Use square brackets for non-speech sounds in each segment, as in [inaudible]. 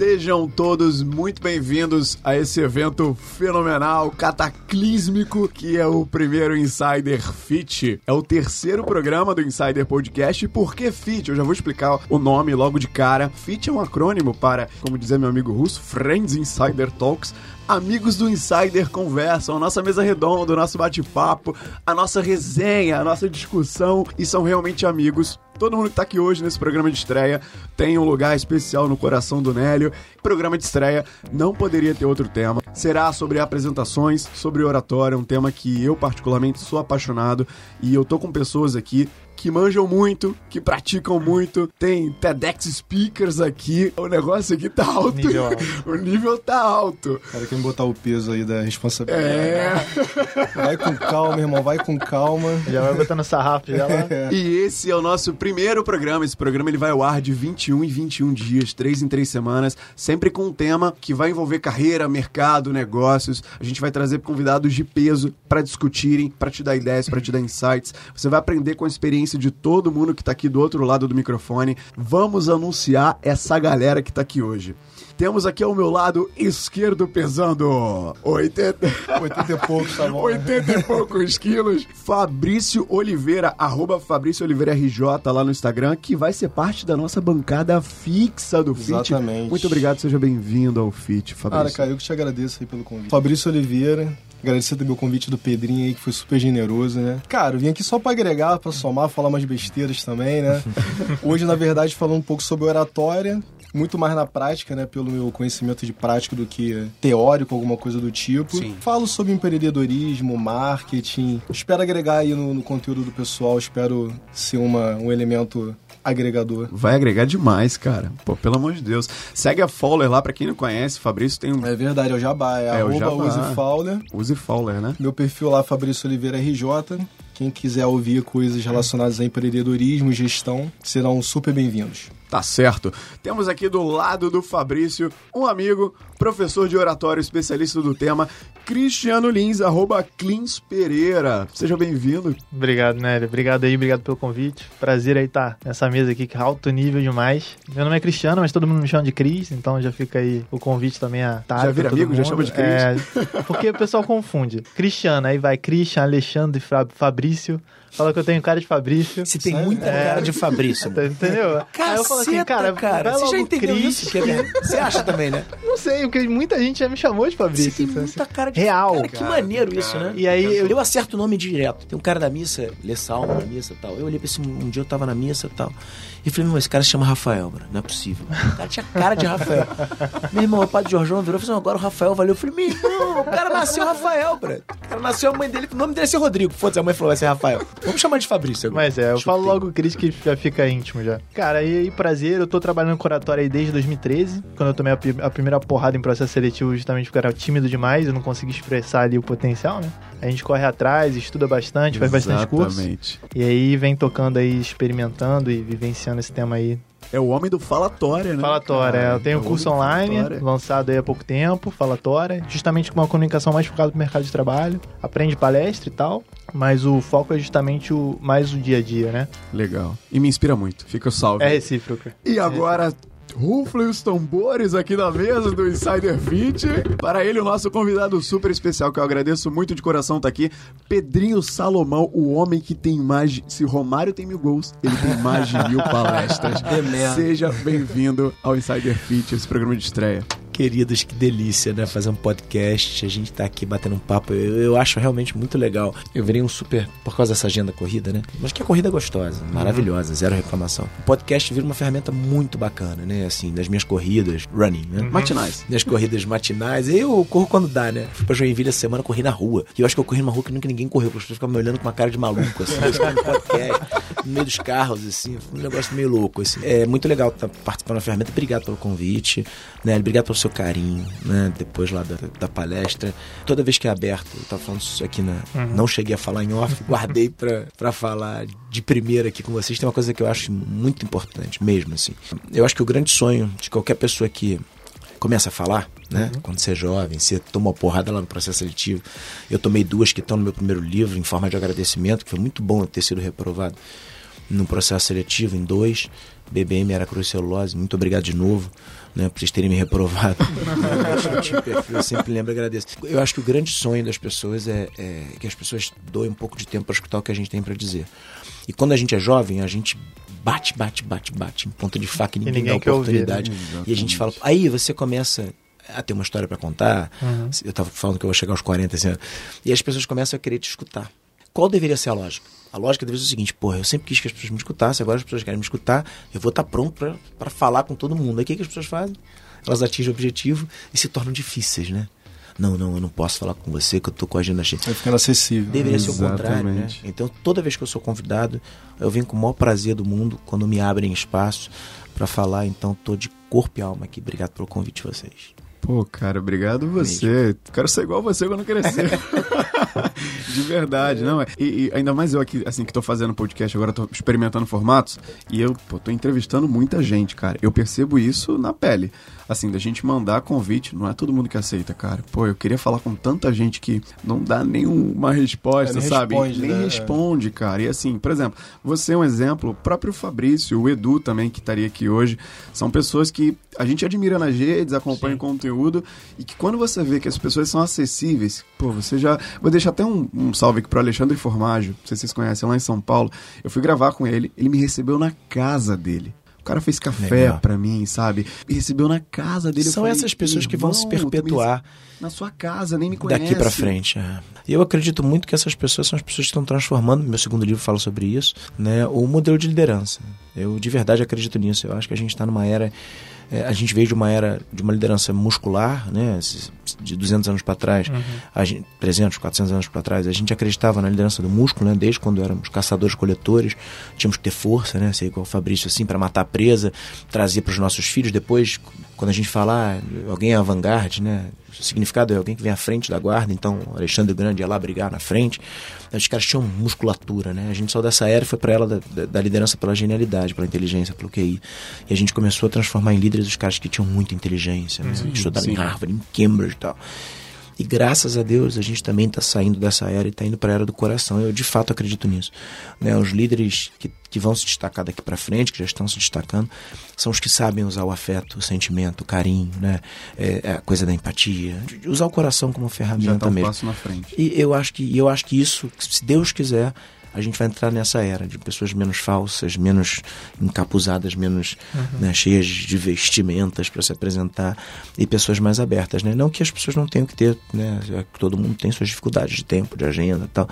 Sejam todos muito bem-vindos a esse evento fenomenal, cataclísmico, que é o primeiro Insider Fit. É o terceiro programa do Insider Podcast. E por que Fit? Eu já vou explicar o nome logo de cara. Fit é um acrônimo para, como dizia meu amigo russo, Friends Insider Talks amigos do Insider conversam, a nossa mesa redonda, o nosso bate-papo, a nossa resenha, a nossa discussão e são realmente amigos. Todo mundo que tá aqui hoje nesse programa de estreia tem um lugar especial no coração do Nélio. Programa de estreia não poderia ter outro tema. Será sobre apresentações, sobre oratória, um tema que eu particularmente sou apaixonado e eu tô com pessoas aqui que manjam muito, que praticam muito. Tem TEDx speakers aqui. O negócio aqui tá alto. Nível alto. [laughs] o nível tá alto. Cara, quem botar o peso aí da responsabilidade. É. Vai com calma, irmão, vai com calma. Já vai botando sarrafo já lá. [laughs] E esse é o nosso primeiro programa. Esse programa ele vai ao ar de 21 em 21 dias, 3 em 3 semanas, sempre com um tema que vai envolver carreira, mercado, negócios. A gente vai trazer convidados de peso para discutirem, para te dar ideias, para te dar insights. Você vai aprender com a experiência de todo mundo que tá aqui do outro lado do microfone. Vamos anunciar essa galera que tá aqui hoje. Temos aqui ao meu lado esquerdo pesando 80, 80 e poucos, tá bom? 80 e poucos quilos. Fabrício Oliveira, arroba Fabrício Oliveira RJ lá no Instagram, que vai ser parte da nossa bancada fixa do FIT. Exatamente. Muito obrigado, seja bem-vindo ao FIT, Fabrício. Cara, cara, eu que te agradeço aí pelo convite. Fabrício Oliveira, agradecer também o convite do Pedrinho aí, que foi super generoso, né? Cara, eu vim aqui só pra agregar, pra somar, falar umas besteiras também, né? [laughs] Hoje, na verdade, falando um pouco sobre oratória, muito mais na prática, né? Pelo meu conhecimento de prática do que teórico, alguma coisa do tipo. Sim. Falo sobre empreendedorismo, marketing. Espero agregar aí no, no conteúdo do pessoal, espero ser uma, um elemento agregador. Vai agregar demais, cara. Pô, pelo amor de Deus. Segue a Fowler lá, pra quem não conhece. Fabrício tem um. É verdade, é o Jabá, é, É, o Jabá. Use Fowler. Use Fowler, né? Meu perfil lá, Fabrício Oliveira RJ. Quem quiser ouvir coisas relacionadas a empreendedorismo e gestão, serão super bem-vindos. Tá certo. Temos aqui do lado do Fabrício um amigo, professor de oratório, especialista do tema, Cristiano Lins, arroba Clins Pereira. Seja bem-vindo. Obrigado, Nélio. Obrigado aí, obrigado pelo convite. Prazer aí estar nessa mesa aqui, que é alto nível demais. Meu nome é Cristiano, mas todo mundo me chama de Cris, então já fica aí o convite também a tarde. Já vira amigo? Já mundo. chama de Cris? É, porque o pessoal confunde. Cristiano, aí vai Christian, Alexandre, Fra- Fabrício. Fala que eu tenho cara de Fabrício. Você tem muita cara de Fabrício. Tá- [laughs] Entendeu? aí eu falo assim, cara, vai você já entendeu Cris. isso? É- [laughs] Você acha também, né? Não sei, porque muita gente já me chamou de Você Fabrício. tem então, muita cara de Real. Cara, que maneiro isso, né? E aí eu Eu acerto o nome direto. Tem um cara da missa, lê salmo na missa e tal. Eu olhei pra esse um dia eu tava na missa e tal. E falei, meu, esse cara se chama Rafael, bro. Não é possível. O cara tinha cara de Rafael. meu irmão, o padre Jorjão virou e falou assim, agora o Rafael valeu. Eu falei, meu irmão, o cara nasceu Rafael, bro. O cara nasceu a mãe dele, o nome dele é ser Rodrigo. Foda-se, a mãe falou, vai ser Rafael. Vamos chamar de Fabrício agora. Mas é, eu Chutei. falo logo Cris que já fica íntimo já. Cara, e aí, prazer, eu tô trabalhando com oratória aí desde 2013, quando eu tomei a, a primeira porrada em processo seletivo justamente porque eu era tímido demais, eu não consegui expressar ali o potencial, né? A gente corre atrás, estuda bastante, faz bastante curso. Exatamente. E aí vem tocando aí, experimentando e vivenciando esse tema aí. É o homem do falatória, né? Falatória, cara? eu tenho É o curso online, falatória. lançado aí há pouco tempo, Falatória, justamente com uma comunicação mais focada pro mercado de trabalho, aprende palestra e tal, mas o foco é justamente o mais o dia a dia, né? Legal. E me inspira muito. Fica o salve. É recíproco. E agora, ruflem os tambores aqui na mesa do Insider Fit. Para ele, o nosso convidado super especial, que eu agradeço muito de coração, tá aqui. Pedrinho Salomão, o homem que tem mais de... Se Romário tem mil gols, ele tem mais de mil palestras. [laughs] Seja bem-vindo ao Insider Fit, esse programa de estreia. Queridos, que delícia, né? Fazer um podcast, a gente tá aqui batendo um papo. Eu, eu acho realmente muito legal. Eu virei um super. Por causa dessa agenda corrida, né? Mas que a corrida é gostosa, maravilhosa, zero reclamação. O podcast vira uma ferramenta muito bacana, né? Assim, das minhas corridas, running, né? Matinais. Minhas corridas matinais. Eu corro quando dá, né? Fui pra Joinville essa semana, corri na rua. E eu acho que eu corri numa rua que nunca ninguém correu, porque as pessoas ficavam me olhando com uma cara de maluco, assim. No podcast, no meio dos carros, assim. Um negócio meio louco, assim. É muito legal estar participando da ferramenta. Obrigado pelo convite, né? Obrigado pelo seu carinho, né? Depois lá da, da palestra. Toda vez que é aberto, eu tava falando isso aqui na. Não cheguei a falar em off, guardei [laughs] pra, pra falar de primeira aqui com vocês. Tem uma coisa que eu acho muito importante, mesmo, assim. Eu acho que o grande sonho de qualquer pessoa que começa a falar, né? Quando você é jovem, você toma uma porrada lá no processo seletivo. Eu tomei duas que estão no meu primeiro livro, em forma de agradecimento, que foi muito bom eu ter sido reprovado no processo seletivo, em dois. BBM era cruz celulose, muito obrigado de novo, né, por vocês terem me reprovado. [laughs] eu sempre lembro e agradeço. Eu acho que o grande sonho das pessoas é, é que as pessoas doem um pouco de tempo para escutar o que a gente tem para dizer. E quando a gente é jovem, a gente bate, bate, bate, bate em ponta de faca e ninguém, ninguém dá quer oportunidade. ouvir. E a gente fala, aí você começa a ter uma história para contar. Eu estava falando que eu vou chegar aos 40 assim, e as pessoas começam a querer te escutar. Qual deveria ser a lógica? A lógica deveria ser o seguinte: porra, eu sempre quis que as pessoas me escutassem, agora as pessoas querem me escutar, eu vou estar pronto para falar com todo mundo. Aí o que, que as pessoas fazem? Elas atingem o objetivo e se tornam difíceis, né? Não, não, eu não posso falar com você que eu tô com a agenda cheia. Vai ficando acessível. Deveria ser o contrário, né? Exatamente. Então, toda vez que eu sou convidado, eu venho com o maior prazer do mundo quando me abrem espaço para falar. Então, tô de corpo e alma aqui. Obrigado pelo convite de vocês. Pô, cara, obrigado você. Quero ser igual você quando crescer. [laughs] De verdade, não é? E, e ainda mais eu aqui, assim, que tô fazendo podcast agora, tô experimentando formatos, e eu, pô, tô entrevistando muita gente, cara. Eu percebo isso na pele. Assim, da gente mandar convite, não é todo mundo que aceita, cara. Pô, eu queria falar com tanta gente que não dá nenhuma resposta, É, nem sabe? responde, nem né? responde, cara. E assim, por exemplo, você é um exemplo, o próprio Fabrício, o Edu também, que estaria aqui hoje, são pessoas que a gente admira nas redes, acompanha o conteúdo, e que quando você vê que as pessoas são acessíveis, pô, você já. Vou deixar até um, um salve aqui pro Alexandre Formaggio, não sei se vocês conhecem, lá em São Paulo. Eu fui gravar com ele, ele me recebeu na casa dele. O cara fez café pra mim, sabe? Me recebeu na casa dele. São falei, essas pessoas que vão se "Irmão, tu me perpetuar Na sua casa, nem me conhece. daqui para frente. é. E eu acredito muito que essas pessoas são as pessoas que estão transformando, meu segundo livro fala sobre isso, né, o modelo de liderança. Eu de verdade acredito nisso. Eu acho que a gente está numa era é, a gente veio de uma era de uma liderança muscular, né, de 200 anos para trás, a gente, 300, 400 anos para trás, a gente acreditava na liderança do músculo, né, desde quando éramos caçadores coletores, tínhamos que ter força, né, ser igual o Fabrício assim para matar presa, trazer para os nossos filhos. Depois, quando a gente falar, alguém é avant-garde, né, o significado é alguém que vem à frente da guarda, então Alexandre o Grande ia lá brigar na frente. Os caras tinham musculatura, né? A gente saiu dessa era e foi para ela da, da- da liderança pela genialidade, pela inteligência, pelo QI. E a gente começou a transformar em líderes os caras que tinham muita inteligência, né? estudaram sim. em Harvard, em Cambridge e tal. E graças a Deus a gente também está saindo dessa era e está indo para a era do coração. Eu de fato acredito nisso. Né? Os líderes que, que vão se destacar daqui para frente, que já estão se destacando, são os que sabem usar o afeto, o sentimento, o carinho, né? É, é a coisa da empatia, de usar o coração como Já ferramenta tá um mesmo. passo na frente. E eu acho que e eu acho que isso, se Deus quiser, a gente vai entrar nessa era de pessoas menos falsas, menos encapuzadas, menos né, cheias de vestimentas para se apresentar e pessoas mais abertas, né? Não que as pessoas não tenham que ter, né? é que Todo mundo tem suas dificuldades de tempo, de agenda, e tal.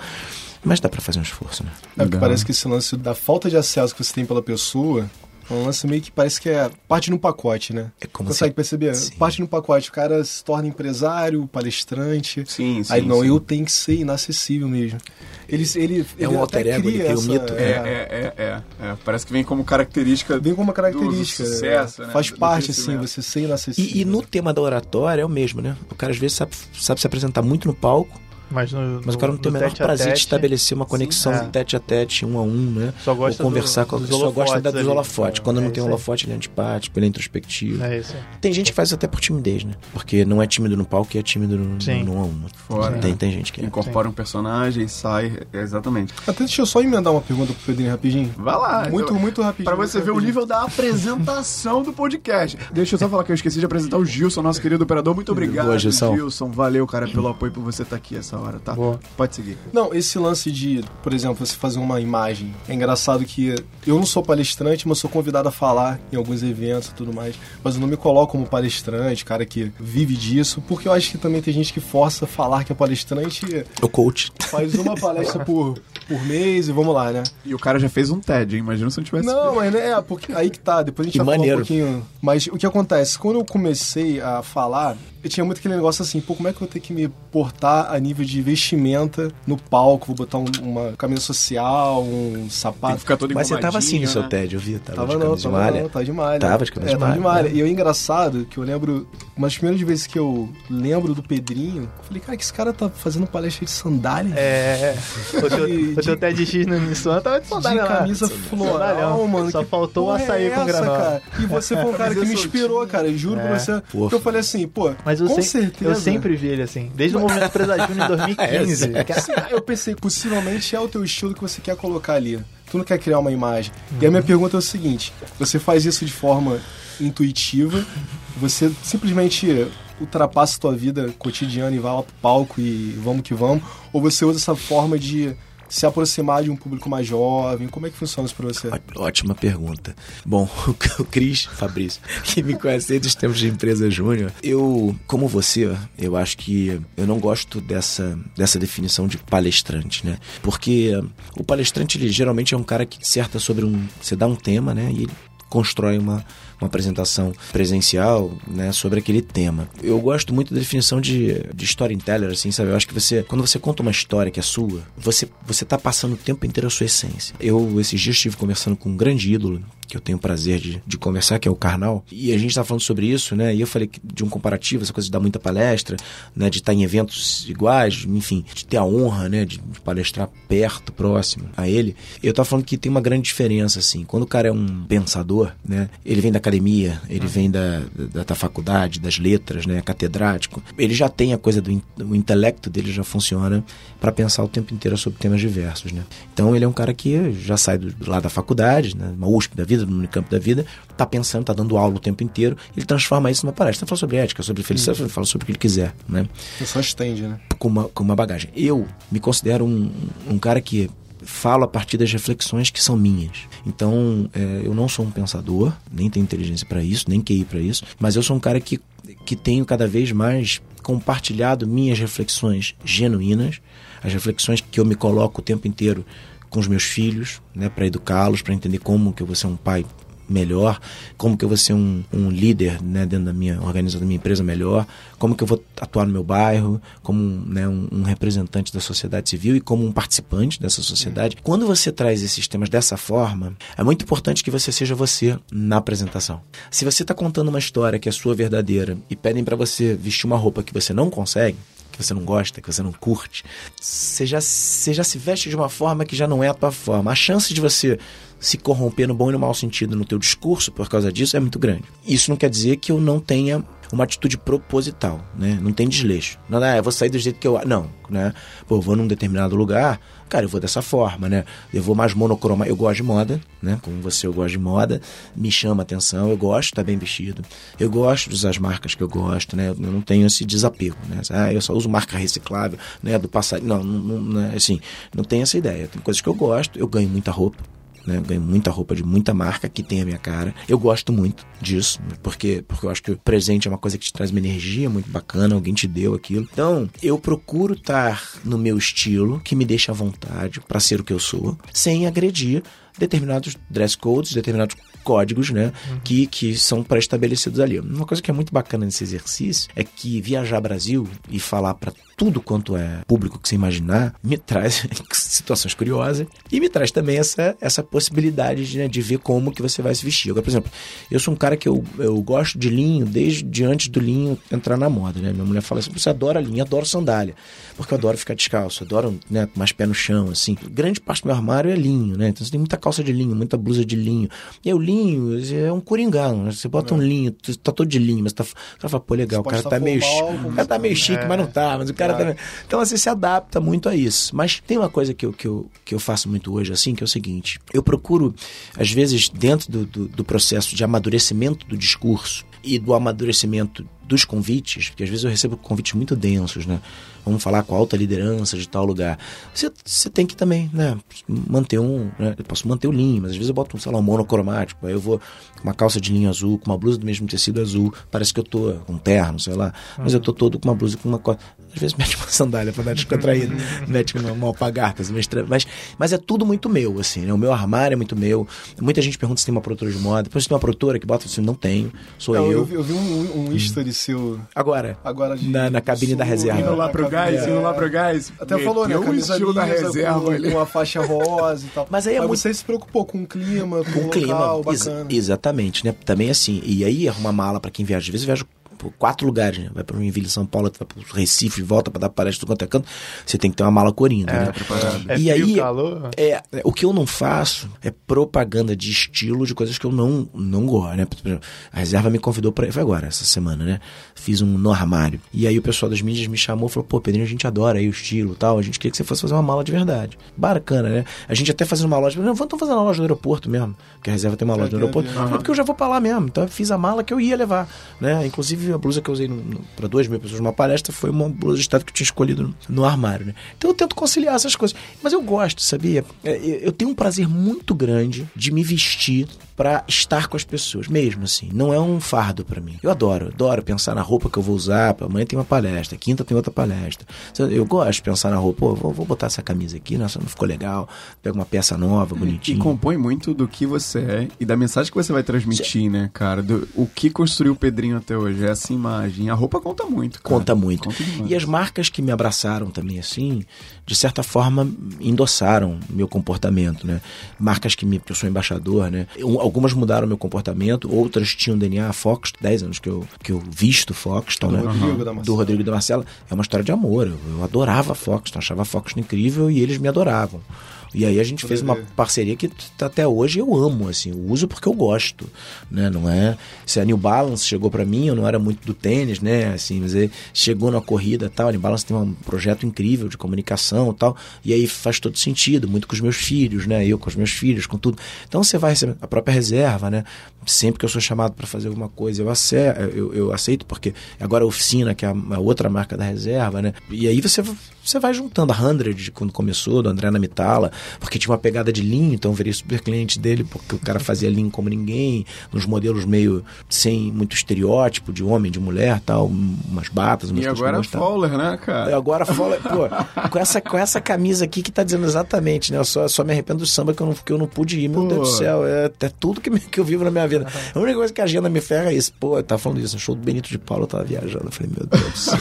Mas dá para fazer um esforço, né? É porque parece que esse lance da falta de acesso que você tem pela pessoa é um lance meio que parece que é parte no pacote, né? É como Consegue se- perceber? Sim. Parte no pacote. O cara se torna empresário, palestrante. Sim, sim. Aí não, sim. eu tenho que ser inacessível mesmo. Ele, ele, É ele um até alter ego, ele cria um mito. É, é, é, é, é. Parece que vem como característica. Vem como uma característica. Do sucesso, né? Faz Do parte, assim, você ser inacessível. E, e no tema da oratória é o mesmo, né? O cara às vezes sabe, sabe se apresentar muito no palco, Mas, no, mas o cara não tem o menor tete a prazer de tete, estabelecer uma conexão é. tete a tete, um a um, né? Só gosta Ou conversar do- com dos só gosta da, dos holofotes. Quando É não tem aí. holofote, ele é antipático, ele é introspectivo. É isso. Tem gente que faz até por timidez, né? Porque não é tímido no palco e é tímido no, Sim. no um a um. Fora. Tem, tem gente que é. Incorpora um personagem e sai. é, Exatamente. Até deixa eu só emendar uma pergunta pro Pedrinho rapidinho. Vai lá. Muito, então, muito rapidinho. Pra você ver o nível da apresentação do podcast. Deixa eu só falar que eu esqueci de apresentar o Gilson, nosso querido operador. Muito obrigado, Boa, Gilson. Gilson. Valeu, cara, pelo apoio por você estar aqui essa hora, tá? Boa. Pode seguir. Não, esse lance de, por exemplo, você fazer uma imagem. É engraçado que eu não sou palestrante, mas sou convidado a falar em alguns eventos e tudo mais. Mas eu não me coloco como palestrante, cara que vive disso, porque eu acho que também tem gente que força a falar que é palestrante O coach. faz uma palestra por, por mês e vamos lá, né? E o cara já fez um TED, hein? Imagina se não tivesse. Não, mas né, é, porque aí que tá, depois a gente Que vai falar um pouquinho. Mas o que acontece? Quando eu comecei a falar, eu tinha muito aquele negócio assim, pô, como é que eu vou ter que me portar a nível de vestimenta no palco? Vou botar um, uma camisa social, um Tem sapato. que ficar todo Mas você tava assim no engomadinho, seu né? TED, eu vi. Tava, Tava de não, camisa de tava malha. não, tava de malha. Tava de camisa é, de tava de malha, malha. né? E eu é engraçado que eu lembro, uma das primeiras vezes que eu lembro do Pedrinho, eu falei, cara, que esse cara tá fazendo palestra de sandália? É. O teu, De- o O teu TEDx no Nissan tava de de sandália lá. camisa floral, Sandália. mano. Só que faltou o porra açaí é com granola. cara? E você foi um cara que me inspirou, cara. Juro pra É. você. Porra. que eu falei assim, pô, Mas eu, com sem- certeza. eu sempre vi ele assim. Desde o momento Presa [laughs] Júnior em 2015. [laughs] É. Assim, eu pensei, possivelmente é o teu estilo que você quer colocar ali. Tu não quer criar uma imagem. E a minha pergunta é o seguinte: você faz isso de forma intuitiva, você simplesmente ultrapassa a tua vida cotidiana e vai lá pro palco e vamos que vamos, ou você usa essa forma de se aproximar de um público mais jovem? Como é que funciona isso pra você? Ótima pergunta. Bom, [laughs] o Cris Fabrício, que me conhece desde os tempos de empresa júnior, eu, como você, eu acho que eu não gosto dessa, dessa definição de palestrante, né? Porque o palestrante, ele geralmente é um cara que disserta sobre um... Você dá um tema, né? E ele constrói uma, uma apresentação presencial né, sobre aquele tema. Eu gosto muito da definição de, de storyteller, assim, sabe? Eu acho que você, quando você conta uma história que é sua, você, você tá passando o tempo inteiro a sua essência. Eu, esses dias, estive conversando com um grande ídolo, que eu tenho o prazer de, de conversar, que é o Karnal, e a gente tá falando sobre isso, né? E eu falei de um comparativo, essa coisa de dar muita palestra, né? De estar em eventos iguais, enfim, de ter a honra, né? De, palestrar perto, próximo a ele. Eu tava falando que tem uma grande diferença, assim. Quando o cara é um pensador, né? Ele vem da academia, ele vem da, da, da faculdade, das letras, né? Catedrático. Ele já tem a coisa do o intelecto dele já funciona para pensar o tempo inteiro sobre temas diversos, né? Então ele é um cara que já sai do, lado da faculdade, né? Uma USP da vida, no Unicamp da vida, tá pensando, tá dando aula o tempo inteiro, ele transforma isso numa palestra. Fala sobre ética, sobre felicidade, fala sobre o que ele quiser, né? Você só estende, né? com uma, com uma bagagem. Eu me considero um, um cara que falo a partir das reflexões que são minhas. Então, é, eu não sou um pensador, nem tenho inteligência para isso, nem QI para isso, mas eu sou um cara que, que tenho cada vez mais compartilhado minhas reflexões genuínas, as reflexões que eu me coloco o tempo inteiro com os meus filhos, né, para educá-los, para entender como que eu vou ser um pai melhor, como que eu vou ser um, um líder né, dentro da minha organização, da minha empresa melhor, como que eu vou atuar no meu bairro, como né, um, um representante da sociedade civil e como um participante dessa sociedade. Quando você traz esses temas dessa forma, é muito importante que você seja você na apresentação. Se você está contando uma história que é sua verdadeira e pedem para você vestir uma roupa que você não consegue, que você não gosta, que você não curte, você já, você já se veste de uma forma que já não é a tua forma. A chance de você se corromper no bom e no mau sentido no teu discurso por causa disso é muito grande. Isso não quer dizer que eu não tenha uma atitude proposital, né? Não tem desleixo. Não, ah, vou sair do jeito que eu... Não, né? Pô, vou num determinado lugar, cara, eu vou dessa forma, né? Eu vou mais monocromático. Eu gosto de moda, né? Como você, eu gosto de moda. Me chama atenção, eu gosto de estar bem vestido. Eu gosto de usar as marcas que eu gosto, né? Eu não tenho esse desapego, né? Ah, eu só uso marca reciclável, né? Do passado. Não, não, não, não é assim, não tem essa ideia. Tem coisas que eu gosto, eu ganho muita roupa. Né? Eu ganho muita roupa de muita marca que tem a minha cara. Eu gosto muito disso, porque, porque eu acho que o presente é uma coisa que te traz uma energia muito bacana, alguém te deu aquilo. Então, eu procuro estar no meu estilo, que me deixa à vontade para ser o que eu sou, sem agredir determinados dress codes, determinados códigos, né, que, que são pré-estabelecidos ali. Uma coisa que é muito bacana nesse exercício é que viajar Brasil e falar para tudo quanto é público que você imaginar me traz [laughs] situações curiosas e me traz também essa, essa possibilidade de, né, de ver como que você vai se vestir. Agora, por exemplo, eu sou um cara que eu, eu gosto de linho desde antes do linho entrar na moda, né? Minha mulher fala assim, você adora linho, adoro sandália, porque eu adoro ficar descalço, adoro né, mais pé no chão, assim. Grande parte do meu armário é linho, né? Então você tem muita calça de linho, muita blusa de linho. E aí, o linho é um coringão, né? Você bota um linho, tá todo de linho, mas tá, o cara fala, pô, legal, o Você cara tá tá meio, formal, como o cara tá meio tá. chique, mas não tá, mas o cara Claro. tá... Então você se adapta muito a isso. Mas tem uma coisa que eu, que eu, que eu faço muito hoje, assim, que é o seguinte, eu procuro, às vezes, dentro do, do, do processo de amadurecimento do discurso e do amadurecimento dos convites, porque às vezes eu recebo convites muito densos, né? Vamos falar com alta liderança de tal lugar. Você, você tem que também, né? Manter um. Né? Eu posso manter o linho, mas às vezes eu boto, sei lá, um monocromático. Aí eu vou com uma calça de linho azul, com uma blusa do mesmo tecido azul. Parece que eu tô com um terno, sei lá. Mas eu tô todo com uma blusa com uma. Às vezes [laughs] mete uma sandália pra dar descontraída. mete uma, uma alpagartas, estra... mas, mas é tudo muito meu, assim, né? O meu armário é muito meu. Muita gente pergunta se tem uma produtora de moda. Depois se tem uma produtora que bota assim, não tenho. Sou Não, eu. eu, vi, eu vi um, um history seu Agora, agora de. na, na cabine da sul, reserva. Indo lá pro na gás, cabine- indo lá pro gás. Até falou, né? Meteu o Camisa estilo da reserva com, ali. com a faixa rosa e tal. Mas aí é muito- você se preocupou com o clima, com com o clima. local, ex- bacana. exatamente, né? Também assim. E aí arruma mala pra quem viaja. Às vezes eu viajo por quatro lugares, né? Vai para Joinville, São Paulo, tu vai para Recife, volta para dar palestra do quanto é canto, você tem que ter uma mala coringa, né? É E aí, calor. É, é, o que eu não faço é propaganda de estilo de coisas que eu não, não gosto, né? Por exemplo, A reserva me convidou pra. Foi agora, essa semana, né? Fiz um no armário. E aí o pessoal das mídias me chamou e falou: pô, Pedrinho, a gente adora aí o estilo e tal. A gente queria que você fosse fazer uma mala de verdade. Bacana, né? A gente até fazendo uma loja. Não, vamos fazer uma loja no aeroporto mesmo. Porque a reserva tem uma loja no aeroporto. É porque eu já vou pra lá mesmo. Então eu fiz a mala que eu ia levar, né? Inclusive a blusa que eu usei pra duas mil pessoas numa palestra foi uma blusa de estado que eu tinha escolhido no, no armário, né? Então eu tento conciliar essas coisas. Mas eu gosto, sabia? É, eu tenho um prazer muito grande de me vestir pra estar com as pessoas, mesmo assim. Não é um fardo pra mim. Eu adoro, adoro pensar na roupa que eu vou usar. Amanhã tem uma palestra, quinta tem outra palestra. Eu gosto de pensar na roupa. Pô, vou, vou botar essa camisa aqui, nossa, não ficou legal. Pega uma peça nova, E bonitinha. compõe muito do que você é e da mensagem que você vai transmitir, né, cara? Do, o que construiu o Pedrinho até hoje, essa imagem. A roupa conta muito, cara. Conta muito. Conta e as marcas que me abraçaram também, assim, de certa forma, endossaram meu comportamento, né? Marcas que, me, que eu sou embaixador, né? Eu- algumas mudaram meu comportamento, outras tinham DNA. Fox, 10 anos que eu, que eu visto Foxton, né? Rodrigo do. Rodrigo da Marcela. É uma história de amor. Eu, eu adorava Foxton, achava Foxton incrível e eles me adoravam. E aí a gente fez uma parceria que até hoje eu amo, assim, eu uso porque eu gosto, né? Não é... Se a New Balance chegou pra mim, eu não era muito do tênis, né? Assim, mas aí chegou na corrida e tal, a New Balance tem um projeto incrível de comunicação e tal, e aí faz todo sentido, muito com os meus filhos, né? Eu com os meus filhos, com tudo. Então você vai receber a própria reserva, né? Sempre que eu sou chamado para fazer alguma coisa, eu, ace- eu, eu aceito, porque agora a Oficina, que é a, outra marca da reserva, né? E aí você, você vai juntando a 100, quando começou, do André Namitala, porque tinha uma pegada de linho, então eu virei super cliente dele, porque o cara fazia linho como ninguém, nos modelos meio sem muito estereótipo de homem, de mulher tal, umas batas, umas E agora é gostava. Fowler, né, cara? Agora fala, pô, com essa, com essa camisa aqui que tá dizendo exatamente, né? Eu só, só me arrependo do samba que eu não, que eu não pude ir, meu Pô. Deus do céu. É, é tudo que, me- que eu vivo na minha vida. A única coisa que a agenda me ferra é isso. Pô, tava falando isso, no show do Benito de Paulo eu tava viajando. Eu falei, meu Deus do céu.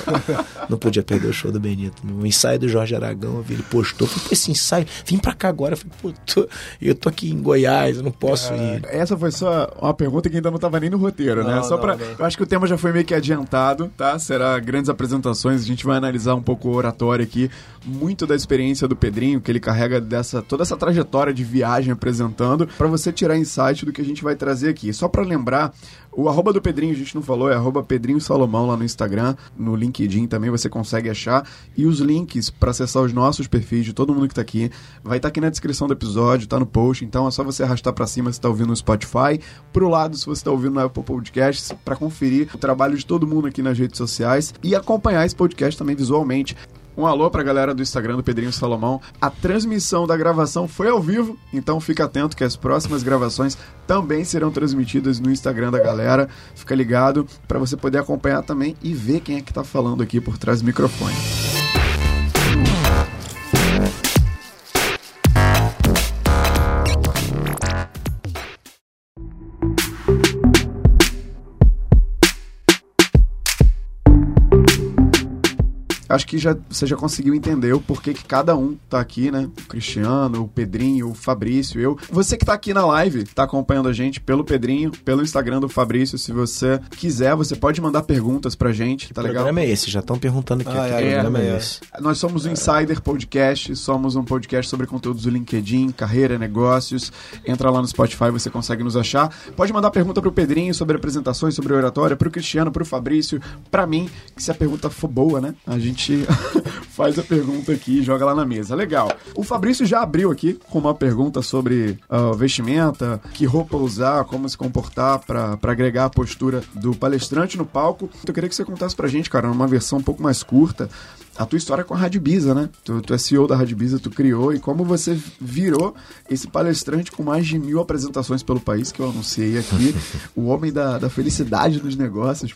não podia perder o show do Benito. O ensaio do Jorge Aragão, eu vi, ele postou. Falei, esse ensaio, vim pra cá agora. Eu falei, pô, tô- eu tô aqui em Goiás, eu não posso ir. Essa foi só uma pergunta que ainda não tava nem no roteiro, né? Não, Só não, pra, não. Eu acho que o tema já foi meio que adiantado, tá? Será grandes apresentações, a gente vai analisar um pouco o oratório aqui, muito da experiência do Pedrinho, que ele carrega dessa toda essa trajetória de viagem apresentando, pra você tirar insight do que a gente vai trazer aqui. Só pra lembrar, o arroba do Pedrinho, a gente não falou, é arroba Pedrinho Salomão lá no Instagram, no LinkedIn também você consegue achar. E os links pra acessar os nossos perfis de todo mundo que tá aqui, vai estar aqui na descrição do episódio, tá no post, então é só você arrastar pra cima se tá ouvindo no Spotify, pro lado se você tá ouvindo no Apple Podcasts, pra conferir o trabalho de todo mundo aqui nas redes sociais e acompanhar esse podcast também visualmente. Um alô pra galera do Instagram do Pedrinho Salomão. A transmissão da gravação foi ao vivo, então fica atento que as próximas gravações também serão transmitidas no Instagram da galera. Fica ligado pra você poder acompanhar também e ver quem é que tá falando aqui por trás do microfone. Acho que já, você já conseguiu entender o porquê que cada um tá aqui, né? O Cristiano, o Pedrinho, o Fabrício, eu. Você que tá aqui na live, tá acompanhando a gente pelo Pedrinho, pelo Instagram do Fabrício. Se você quiser, você pode mandar perguntas pra gente, tá o legal? programa é esse, já estão perguntando aqui. Ah, que é, programa é, é é. esse? Nós somos o Insider Podcast, somos um podcast sobre conteúdos do LinkedIn, carreira, negócios. Entra lá no Spotify, você consegue nos achar. Pode mandar pergunta pro Pedrinho sobre apresentações, sobre oratória, pro Cristiano, pro Fabrício, pra mim, que se a pergunta for boa, né? A gente [laughs] faz a pergunta aqui e joga lá na mesa. Legal. O Fabrício já abriu aqui com uma pergunta sobre ah, vestimenta, que roupa usar, como se comportar pra agregar a postura do palestrante no palco. Então, eu queria que você contasse pra gente, cara, numa versão um pouco mais curta, a tua história com a Rádio Bisa, né? Tu, tu é CEO da Rádio Bisa, tu criou e como você virou esse palestrante com mais de mil apresentações pelo país que eu anunciei aqui, [laughs] o homem da, da felicidade dos negócios.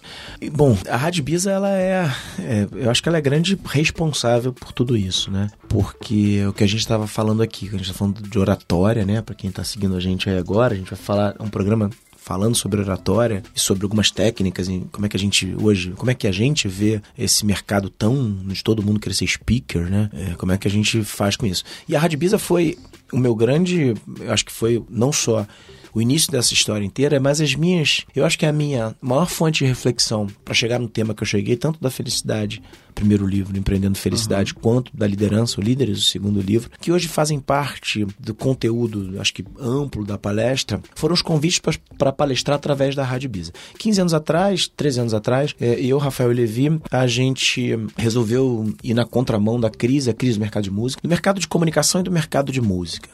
Bom, a Rádio Bisa, ela é, é- Eu acho que ela é grande responsável por tudo isso, né? Porque o que a gente estava falando aqui, que a gente está falando de oratória, né? Para quem está seguindo a gente aí agora, a gente vai falar. É um programa falando sobre oratória e sobre algumas técnicas em como é que a gente hoje, como é que a gente vê esse mercado tão de todo mundo querer ser speaker, né? É, como é que a gente faz com isso? E a Rádio Bisa foi o meu grande, eu acho que foi não só o início dessa história inteira, mas as minhas, eu acho que é a minha maior fonte de reflexão para chegar no tema que eu cheguei, tanto da felicidade primeiro livro, Empreendendo Felicidade, uhum. quanto da liderança, o Líderes, o segundo livro, que hoje fazem parte do conteúdo, acho que amplo da palestra, foram os convites para palestrar através da Rádio Bisa. 15 anos atrás, 13 anos atrás, é, eu, Rafael e Levi, a gente resolveu ir na contramão da crise, a crise do mercado de música, do mercado de comunicação e do mercado de música.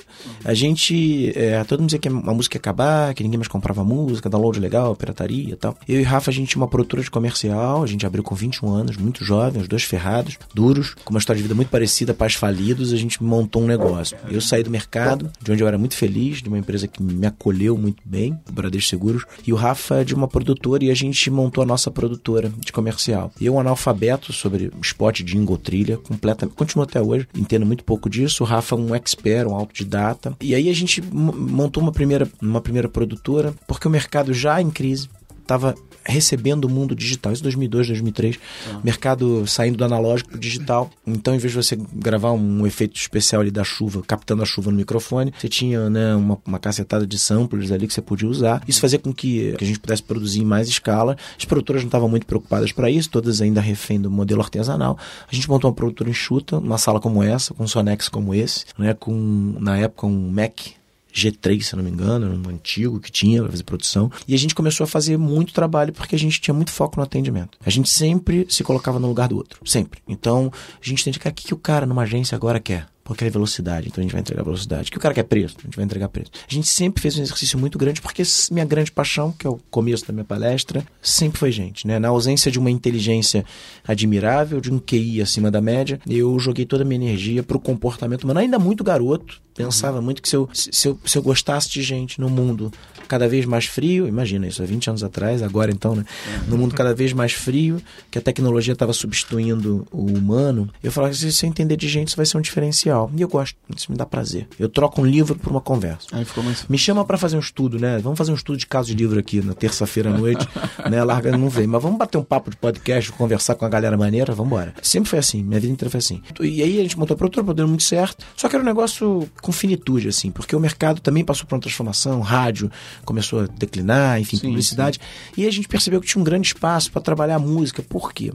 A gente, é, todo mundo dizia que a música ia acabar, que ninguém mais comprava música, download legal, pirataria e tal. Eu e Rafa, a gente tinha uma produtora de comercial, a gente abriu com 21 anos, muito jovem, dois ferrados, duros, com uma história de vida muito parecida, pais falidos, a gente montou um negócio. Eu saí do mercado, de onde eu era muito feliz, de uma empresa que me acolheu muito bem, o Bradesco Seguros, e o Rafa de uma produtora, e a gente montou a nossa produtora de comercial. Eu, um analfabeto sobre spot de trilha, completamente, continuo até hoje, entendo muito pouco disso. O Rafa, um expert, um autodidata. E aí a gente montou uma primeira, uma primeira produtora, porque o mercado já em crise, estava recebendo o mundo digital. Isso 2002, 2003. Ah. Mercado saindo do analógico para digital. Então, em vez de você gravar um efeito especial ali da chuva, captando a chuva no microfone, você tinha né, uma, uma cacetada de samplers ali que você podia usar. Isso fazia com que, que a gente pudesse produzir em mais escala. As produtoras não estavam muito preocupadas para isso, todas ainda refém do modelo artesanal. A gente montou uma produtora enxuta, uma sala como essa, com um Sonex como esse, né, com, na época, um Mac G3, se não me engano, um antigo que tinha para fazer produção. E a gente começou a fazer muito trabalho porque a gente tinha muito foco no atendimento. A gente sempre se colocava no lugar do outro, sempre. Então, a gente entende que o que o cara numa agência agora quer? Porque é velocidade, então a gente vai entregar velocidade. Que o cara quer preço, a gente vai entregar preço. A gente sempre fez um exercício muito grande, porque minha grande paixão, que é o começo da minha palestra, sempre foi gente, né? Na ausência de uma inteligência admirável, de um QI acima da média, eu joguei toda a minha energia pro comportamento humano, ainda muito garoto, pensava muito que se eu, se eu, se eu gostasse de gente no mundo cada vez mais frio, imagina isso, há 20 anos atrás, agora então, né? No mundo cada vez mais frio, que a tecnologia estava substituindo o humano, eu falava que se você entender de gente, isso vai ser um diferencial. E eu gosto, isso me dá prazer. Eu troco um livro por uma conversa. Aí ficou mais... Me chama para fazer um estudo, né? Vamos fazer um estudo de caso de livro aqui na terça-feira à noite, né? Larga não vem, mas vamos bater um papo de podcast, conversar com a galera maneira, vamos embora. Sempre foi assim, minha vida inteira foi assim. E aí a gente montou a produtora, deu muito certo. Só que era um negócio com finitude, assim, porque o mercado também passou por uma transformação, rádio começou a declinar, enfim, sim, sim. E a gente percebeu que tinha um grande espaço para trabalhar a música. Por quê?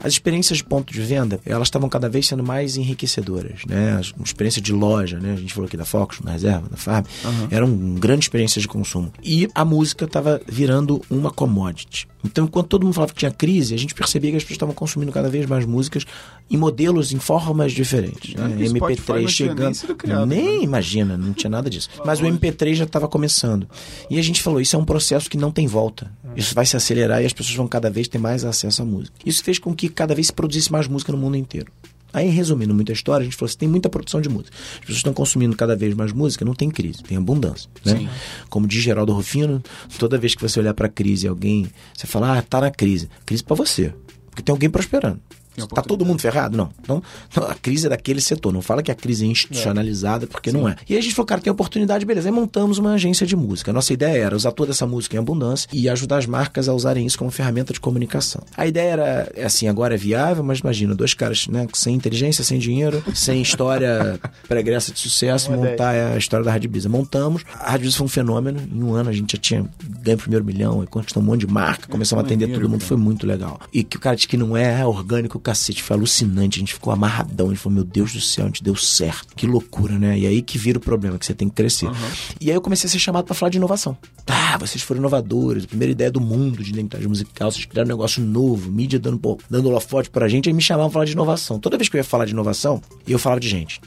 As experiências de ponto de venda, elas estavam cada vez sendo mais enriquecedoras, né? As experiência de loja, né? A gente falou aqui da Fox, da Reserva, da Farm, uhum. eram grandes experiências de consumo. E a música estava virando uma commodity. Então, enquanto todo mundo falava que tinha crise, a gente percebia que as pessoas estavam consumindo cada vez mais músicas em modelos, em formas diferentes. Né? MP3 chegando. Criado, nem né? imagina, não tinha nada disso. [laughs] Mas o MP3 já estava começando. E a gente falou: isso é um processo que não tem volta. Isso vai se acelerar e as pessoas vão cada vez ter mais acesso à música. Isso fez com que cada vez se produzisse mais música no mundo inteiro. Aí, resumindo muita história, a gente falou assim: tem muita produção de música. As pessoas estão consumindo cada vez mais música, não tem crise, tem abundância. Né? Como diz Geraldo Rufino, toda vez que você olhar para a crise alguém, você fala, ah, tá na crise. Crise para você. Porque tem alguém prosperando. Está todo mundo ferrado? Não. Então, a crise é daquele setor. Não fala que a crise é institucionalizada, porque Sim. não é. E aí a gente falou, cara, tem oportunidade, beleza. Aí montamos uma agência de música. A nossa ideia era usar toda essa música em abundância e ajudar as marcas a usarem isso como ferramenta de comunicação. A ideia era, é assim, agora é viável, mas imagina, dois caras né, sem inteligência, sem dinheiro, sem história [laughs] pregressa de sucesso, montar a história da Rádio Bisa. Montamos. A Rádio Bisa foi um fenômeno. Em um ano a gente já tinha ganho o primeiro milhão, e conquistou um monte de marca, começamos a atender todo mundo. Foi muito legal. E que o cara disse que não é orgânico, cacete, foi alucinante. A gente ficou amarradão. A gente falou, meu Deus do céu, a gente deu certo. Que loucura, né? E aí que vira o problema, que você tem que crescer. Uhum. E aí eu comecei a ser chamado para falar de inovação. Ah, vocês foram inovadores, a primeira ideia do mundo de identidade musical, vocês criaram um negócio novo, mídia dando, pô, dando holofote pra gente, aí me chamavam pra falar de inovação. Toda vez que eu ia falar de inovação, eu falava de gente.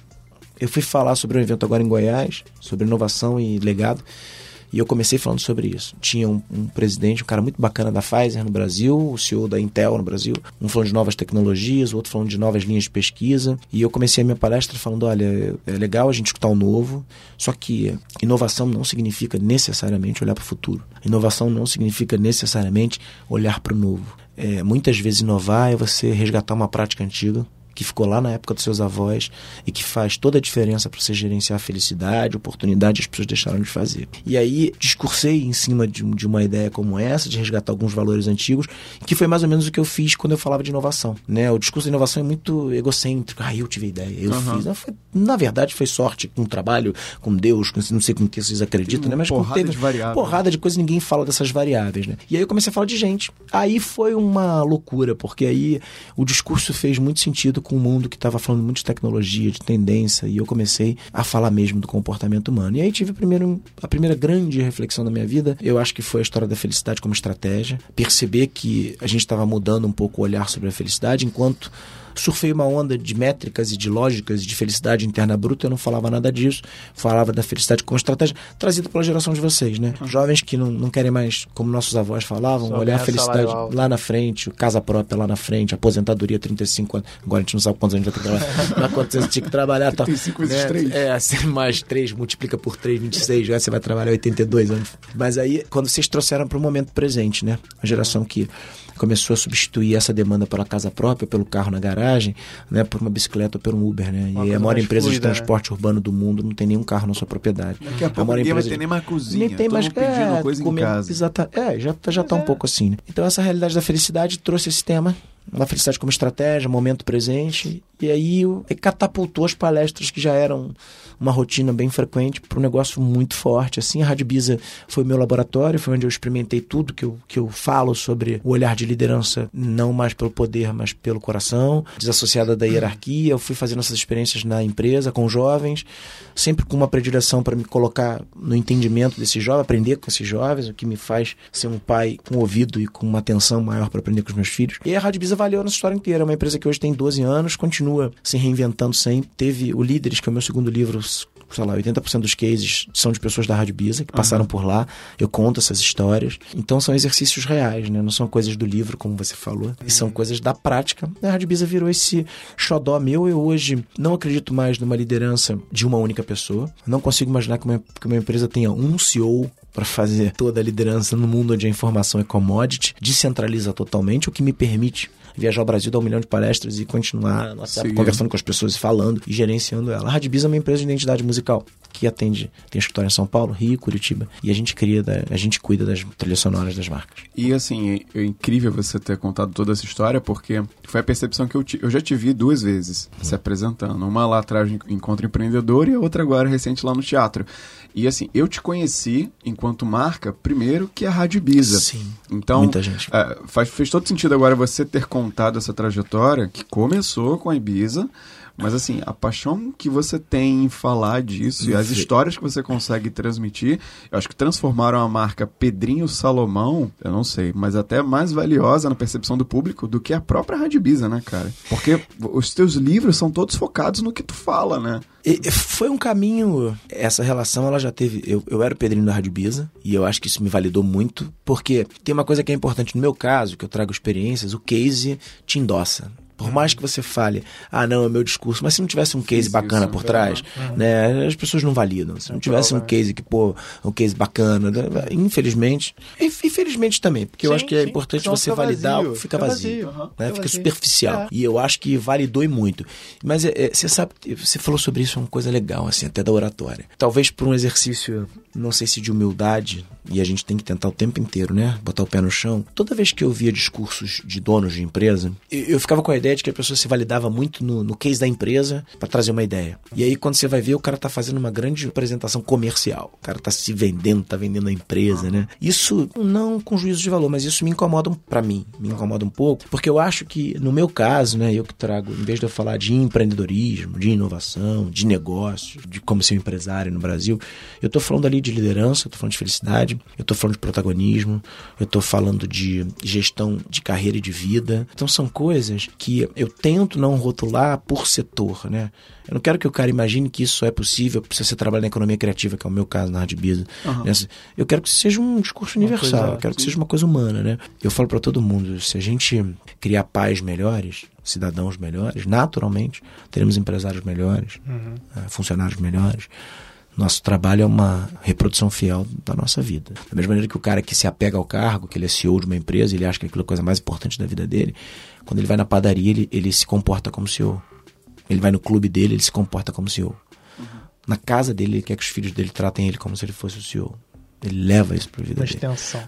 Eu fui falar sobre um evento agora em Goiás, sobre inovação e legado. E eu comecei falando sobre isso. Tinha um, um, presidente, um cara muito bacana da Pfizer no Brasil, o CEO da Intel no Brasil, um falando de novas tecnologias, o outro falando de novas linhas de pesquisa. E eu comecei a minha palestra falando: olha, é legal a gente escutar o novo, só que inovação não significa necessariamente olhar para o futuro. Inovação não significa necessariamente olhar para o novo. É, muitas vezes inovar é você resgatar uma prática antiga que ficou lá na época dos seus avós e que faz toda a diferença para você gerenciar a felicidade, oportunidade, as pessoas deixaram de fazer. E aí discursei em cima de, de, uma ideia como essa, de resgatar alguns valores antigos, que foi mais ou menos o que eu fiz quando eu falava de inovação. Né? O discurso de inovação é muito egocêntrico. Ah, eu tive a ideia, eu uhum. fiz. Não, foi, na verdade, foi sorte com o trabalho, com Deus, com, não sei com que vocês acreditam, né? Mas porrada teve de variáveis. porrada de coisas, ninguém fala dessas variáveis. Né? E aí eu comecei a falar de gente. Aí foi uma loucura, porque aí o discurso fez muito sentido com o mundo que estava falando muito de tecnologia, de tendência, e eu comecei a falar mesmo do comportamento humano. E aí tive primeiro, a primeira grande reflexão da minha vida, eu acho que foi a história da felicidade como estratégia. Perceber que a gente estava mudando um pouco o olhar sobre a felicidade, enquanto surfei uma onda de métricas e de lógicas de felicidade interna bruta, eu não falava nada disso, falava da felicidade como estratégia trazida pela geração de vocês, né? Uhum. Jovens que não, não querem mais, como nossos avós falavam, Só olhar a felicidade lá na frente, casa própria lá na frente, aposentadoria 35 anos, agora a gente não sabe quantos anos vai ter que trabalhar, [laughs] mas quantos anos tinha que trabalhar, tá? 35 vezes né? 3. É, assim, mais 3, multiplica por 3, 26, já você vai trabalhar 82 anos. Mas aí, quando vocês trouxeram para o momento presente, né? A geração que começou a substituir essa demanda pela casa própria, pelo carro na garagem, né, por uma bicicleta ou por um Uber, né? e a maior empresa fluida, de né? transporte né? urbano do mundo não tem nenhum carro na sua propriedade. Daqui a pouco ninguém vai ter nem mais cozinha. Nem tem mais é, coisa comer, em casa. Exata, é, já, já tá um é. pouco assim. Né? Então essa realidade da felicidade trouxe esse tema uma felicidade como estratégia, momento presente. E aí catapultou as palestras que já eram uma rotina bem frequente para um negócio muito forte. Assim, a Rádio Bisa foi meu laboratório, foi onde eu experimentei tudo que eu, que eu falo sobre o olhar de liderança, não mais pelo poder, mas pelo coração, desassociada da hierarquia. Eu fui fazendo essas experiências na empresa, com jovens, sempre com uma predileção para me colocar no entendimento desses jovens, aprender com esses jovens, o que me faz ser um pai com ouvido e com uma atenção maior para aprender com os meus filhos. E a Rádio Valeu nessa história inteira. É uma empresa que hoje tem 12 anos, continua se reinventando sempre. Teve o Líderes, que é o meu segundo livro, sei lá, 80% dos cases são de pessoas da Rádio Bisa que passaram uhum. por lá. Eu conto essas histórias. Então são exercícios reais, né? Não são coisas do livro, como você falou. Uhum. E são coisas da prática. A Rádio Bisa virou esse xodó meu. Eu hoje não acredito mais numa liderança de uma única pessoa. Não consigo imaginar que uma, que uma empresa tenha um CEO para fazer toda a liderança no mundo onde a informação é commodity, descentraliza totalmente, o que me permite viajar ao Brasil, dar um milhão de palestras e continuar nossa, conversando com as pessoas e falando e gerenciando ela. A Radbiz é uma empresa de identidade musical que atende, tem escritório em São Paulo, Rio, Curitiba. E a gente cria, da, a gente cuida das trilhas sonoras das marcas. E assim, é incrível você ter contado toda essa história, porque foi a percepção que eu, eu já te vi duas vezes uhum. se apresentando. Uma lá atrás no Encontro Empreendedor e a outra agora recente lá no teatro. E assim, eu te conheci enquanto marca, primeiro que é a Rádio Bisa. Sim. Então, muita gente. É, faz, fez todo sentido agora você ter contado essa trajetória que começou com a Ibiza mas assim, a paixão que você tem em falar disso e as histórias que você consegue transmitir, eu acho que transformaram a marca Pedrinho Salomão, eu não sei, mas até mais valiosa na percepção do público do que a própria Rádio Bisa, né, cara? Porque [laughs] os teus livros são todos focados no que tu fala, né? E foi um caminho. Essa relação ela já teve. Eu, eu era o Pedrinho da Rádio Bisa e eu acho que isso me validou muito, porque tem uma coisa que é importante no meu caso, que eu trago experiências, o case te endossa. Por mais que você fale, ah, não, é meu discurso, mas se não tivesse um case Fiz bacana isso, por trás, uhum. né, as pessoas não validam. Se não tivesse um case que, pô, um case bacana, né, infelizmente, e infelizmente também, porque sim, eu acho que é importante você validar o que fica, vazio, vazio uhum. né, fica, fica superficial. É. E eu acho que validou e muito. Mas é, é, você sabe, você falou sobre isso, é uma coisa legal, assim, até da oratória. Talvez por um exercício não sei se de humildade, e a gente tem que tentar o tempo inteiro, né? Botar o pé no chão. Toda vez que eu via discursos de donos de empresa, eu, eu ficava com a ideia de que a pessoa se validava muito no, no case da empresa para trazer uma ideia. E aí, quando você vai ver, o cara tá fazendo uma grande apresentação comercial. O cara tá se vendendo, tá vendendo a empresa, né? Isso, não com juízo de valor, mas isso me incomoda para mim, me incomoda um pouco, porque eu acho que, no meu caso, né, eu que trago, em vez de eu falar de empreendedorismo, de inovação, de negócio, de como ser um empresário no Brasil, eu tô falando ali de liderança, eu tô falando de felicidade, eu tô falando de protagonismo, eu tô falando de gestão de carreira e de vida. Então são coisas que eu tento não rotular por setor, né? Eu não quero que o cara imagine que isso é possível se você trabalha na economia criativa, que é o meu caso na Rádio Bisa. Uhum. Eu quero que seja um discurso universal, coisa, eu quero sim. que seja uma coisa humana, né? Eu falo para todo mundo, se a gente criar pais melhores, cidadãos melhores, naturalmente teremos empresários melhores, uhum. funcionários melhores Nosso trabalho é uma reprodução fiel da nossa vida. Da mesma maneira que o cara que se apega ao cargo, que ele é CEO de uma empresa, ele acha que aquilo é a coisa mais importante da vida dele, quando ele vai na padaria, ele, ele se comporta como CEO. Ele vai no clube dele, ele se comporta como CEO. Na casa dele, ele quer que os filhos dele tratem ele como se ele fosse o CEO. Ele leva isso para a vida dele.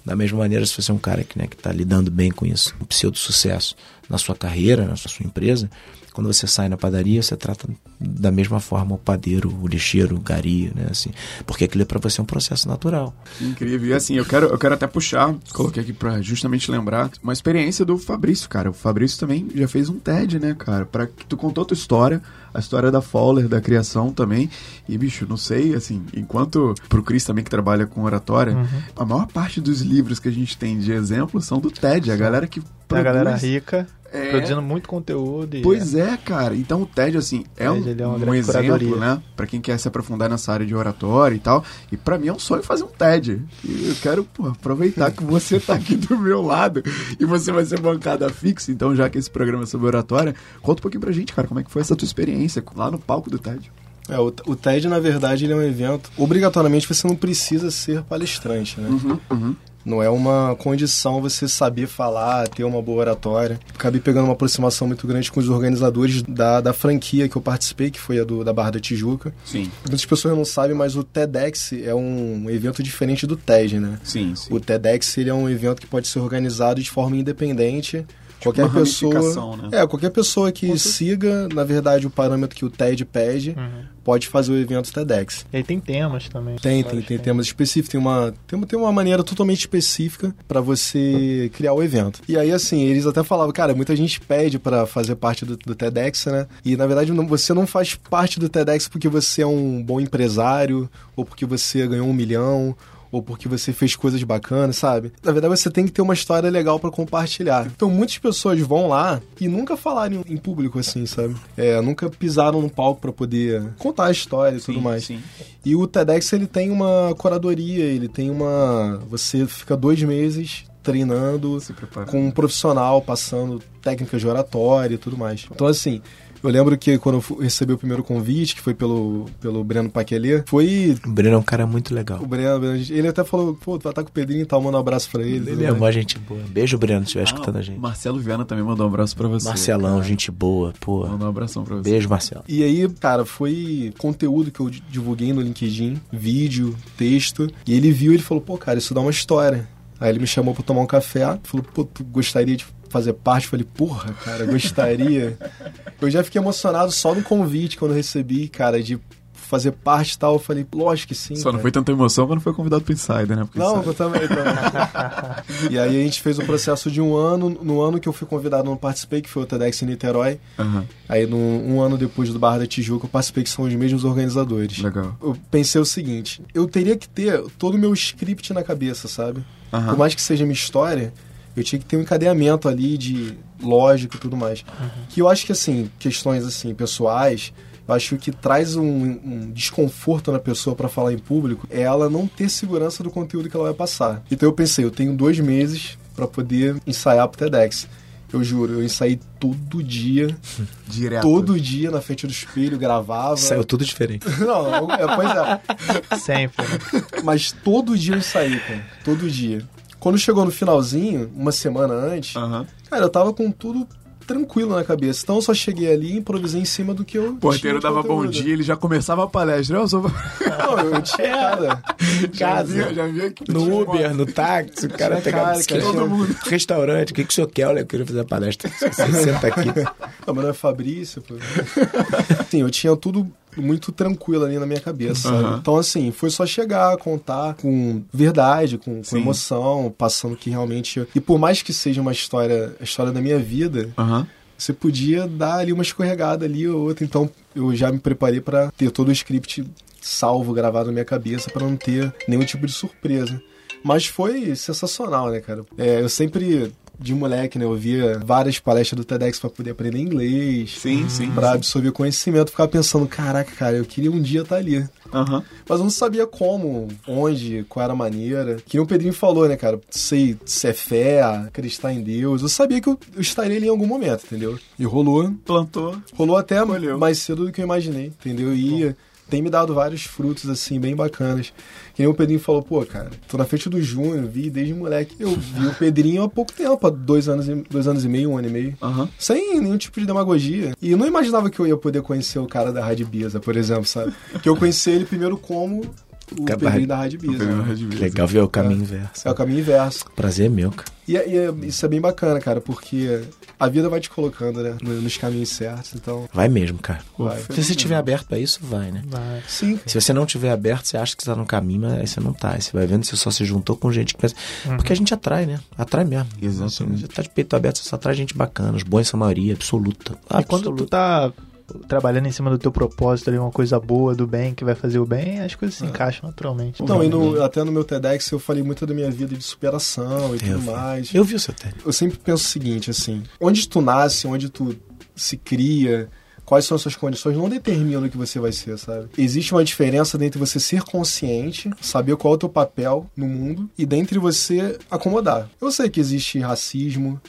Da mesma maneira, se você é um cara que né, está lidando bem com isso, um pseudo-sucesso na sua carreira, na sua empresa, quando você sai na padaria, você trata da mesma forma o padeiro, o lixeiro, o gari, né? Assim, porque aquilo é para você um processo natural. Incrível. E assim, eu quero, eu quero até puxar, coloquei aqui pra justamente lembrar, uma experiência do Fabrício, cara. O Fabrício também já fez um TED, né, cara? Pra que tu contou a tua história, a história da Fowler, da criação também. E, bicho, não sei, assim, enquanto pro Cris também que trabalha com oratória, Uhum. a maior parte dos livros que a gente tem de exemplo são do TED. A galera que Tem a galera produz- rica, É. produzindo muito conteúdo. E Pois é, cara. Então o TED, assim, é um, TED, ele é um exemplo, curadoria. né? Pra quem quer se aprofundar nessa área de oratória e tal. E pra mim é um sonho fazer um TED. E eu quero pô, aproveitar que você tá aqui do meu lado e você vai ser bancada fixa. Então, já que esse programa é sobre oratória, conta um pouquinho pra gente, cara, como é que foi essa tua experiência lá no palco do TED. É, o, o TED, na verdade, ele é um evento. Obrigatoriamente você não precisa ser palestrante, né? uhum. Não é uma condição você saber falar, ter uma boa oratória. Acabei pegando uma aproximação muito grande com os organizadores da, da franquia que eu participei, que foi a do, da Barra da Tijuca. Sim, Muitas pessoas não sabem, mas o TEDx é um evento diferente do TED, né? sim, sim. O TEDx ele é um evento que pode ser organizado de forma independente. Qualquer uma pessoa, né? é, qualquer pessoa que siga, na verdade, o parâmetro que o TED pede, Uhum. Pode fazer o evento TEDx. E aí tem temas também. Tem, tem, tem temas específicos, tem uma, tem, tem uma maneira totalmente específica pra você criar o evento. E aí, assim, eles até falavam, cara, muita gente pede pra fazer parte do, do TEDx, né? E na verdade não- você não faz parte do TEDx porque você é um bom empresário, ou porque você ganhou um milhão, ou porque você fez coisas bacanas, sabe? Na verdade, você tem que ter uma história legal pra compartilhar. Então, muitas pessoas vão lá e nunca falaram em público, assim, sabe? É, nunca pisaram no palco pra poder contar a história e tudo mais. Sim. E o TEDx ele tem uma curadoria, ele tem uma. Você fica dois meses treinando com um profissional, passando técnicas de oratória e tudo mais. Então, assim. Eu lembro que quando eu recebi o primeiro convite, que foi pelo, pelo Breno Paquelê, foi. O Breno é um cara muito legal. O Breno, ele até falou, pô, tu vai estar com o Pedrinho e tal, manda um abraço pra ele. Ele é uma gente boa. Beijo, Breno, se estiver Ah, escutando a gente. Marcelo Viana também mandou um abraço pra você. Marcelão, cara. gente boa, pô. Mandou um abração pra você. Beijo, Marcelo. E aí, cara, foi conteúdo que eu di- divulguei no LinkedIn, vídeo, texto. E ele viu e ele falou, pô, cara, isso dá uma história. Aí ele me chamou pra tomar um café, falou, pô, tu gostaria de fazer parte? Falei, porra, cara, gostaria. eu já fiquei emocionado só no convite quando eu recebi, cara, de fazer parte e tal. Eu falei, lógico que sim. Só não cara. foi tanta emoção quando foi convidado pro Insider, né? Porque Não, Insider- eu também, também. e aí a gente fez o processo de um ano. No ano que eu fui convidado, eu não participei, que foi o TEDx em Niterói. Aham, Aí, no, um ano depois do Barra da Tijuca, eu participei, que são os mesmos organizadores. legal. Eu pensei o seguinte: eu teria que ter todo o meu script na cabeça, sabe? Aham. Por mais que seja minha história, eu tinha que ter um encadeamento ali de lógica e tudo mais. Que eu acho que, assim, questões assim, pessoais. Eu acho que traz um, um desconforto na pessoa para falar em público é ela não ter segurança do conteúdo que ela vai passar. Então eu pensei, eu tenho dois meses para poder ensaiar pro TEDx. Eu juro, eu ensaiei todo dia, [laughs] Direto. todo dia na frente do espelho, gravava. Saiu tudo diferente. [laughs] Não, é, pois é. Sempre. né? Mas todo dia eu saí, cara. Todo dia. Quando chegou no finalzinho, uma semana antes, Aham. cara, eu tava com tudo tranquilo na cabeça. Então eu só cheguei ali e improvisei em cima do que eu. O porteiro dava bom conteúdo. dia, ele já começava a palestra. Eu sou... Não, eu tinha cara. [laughs] Já vi, já vi aqui. No Uber, no táxi, o cara pegava cara, cara, Todo mundo. Restaurante, o que, que o senhor quer? Olha, eu queria fazer a palestra. [laughs] Você senta aqui. Não, mas não é Fabrício, pô. Sim, eu tinha tudo muito tranquilo ali na minha cabeça? Aham. Então, assim, foi só chegar, contar com verdade, com, com emoção, passando que realmente. E por mais que seja uma história, a história da minha vida, Aham. você podia dar ali uma escorregada ali ou outra. Então eu já me preparei pra ter todo o script salvo, gravado na minha cabeça, pra não ter nenhum tipo de surpresa. Mas foi sensacional, né, cara? É, eu sempre, de moleque, né, eu via várias palestras do TEDx pra poder aprender inglês. Sim, sim. Pra absorver conhecimento, ficava pensando, caraca, cara, eu queria um dia estar ali. Aham. Mas eu não sabia como, onde, qual era a maneira. Que o Pedrinho falou, né, cara? Sei se é fé, acreditar em Deus. Eu sabia que eu, estaria ali em algum momento, entendeu? E rolou. Plantou. Rolou até Colheu. mais cedo do que eu imaginei, entendeu? E ia. Tem me dado vários frutos, assim, bem bacanas. Que nem o Pedrinho falou, pô, cara, tô na frente do Júnior, vi desde moleque. Eu vi o Pedrinho há pouco tempo, há dois anos, e, dois anos e meio, um ano e meio. Aham. Sem nenhum tipo de demagogia. E eu não imaginava que eu ia poder conhecer o cara da Rádio Biza, por exemplo, sabe? Que eu conheci ele primeiro como o Cara da Pedrinho da Rádio Red Bull. Legal ver o caminho inverso. É o caminho inverso. Prazer é meu, cara. E, é- e é- isso é bem bacana, cara, porque a vida vai te colocando, né? no- Nos caminhos certos, então. Vai mesmo, cara. Vai. Se você estiver aberto pra isso, vai, né? Vai. Sim, Se você não estiver aberto, você acha que você tá no caminho, mas aí você não tá. Aí você vai vendo você só se juntou com gente que pensa. Porque a gente atrai, né? Atrai mesmo. Exatamente. Você tá de peito aberto, você só atrai gente bacana. Os bons são a maioria, absoluta. E quando tu Absoluta. tá trabalhando em cima do teu propósito ali, uma coisa boa, do bem, que vai fazer o bem, as coisas se encaixam naturalmente. Então, e no- até no meu TEDx eu falei muito da minha vida de superação e tudo vi. mais. Eu vi o seu TED. Eu sempre penso o seguinte, assim, onde tu nasce, onde tu se cria, quais são as suas condições, não determinam o que você vai ser, sabe? Existe uma diferença entre você ser consciente, saber qual é o teu papel no mundo, e dentre você acomodar. Eu sei que existe racismo,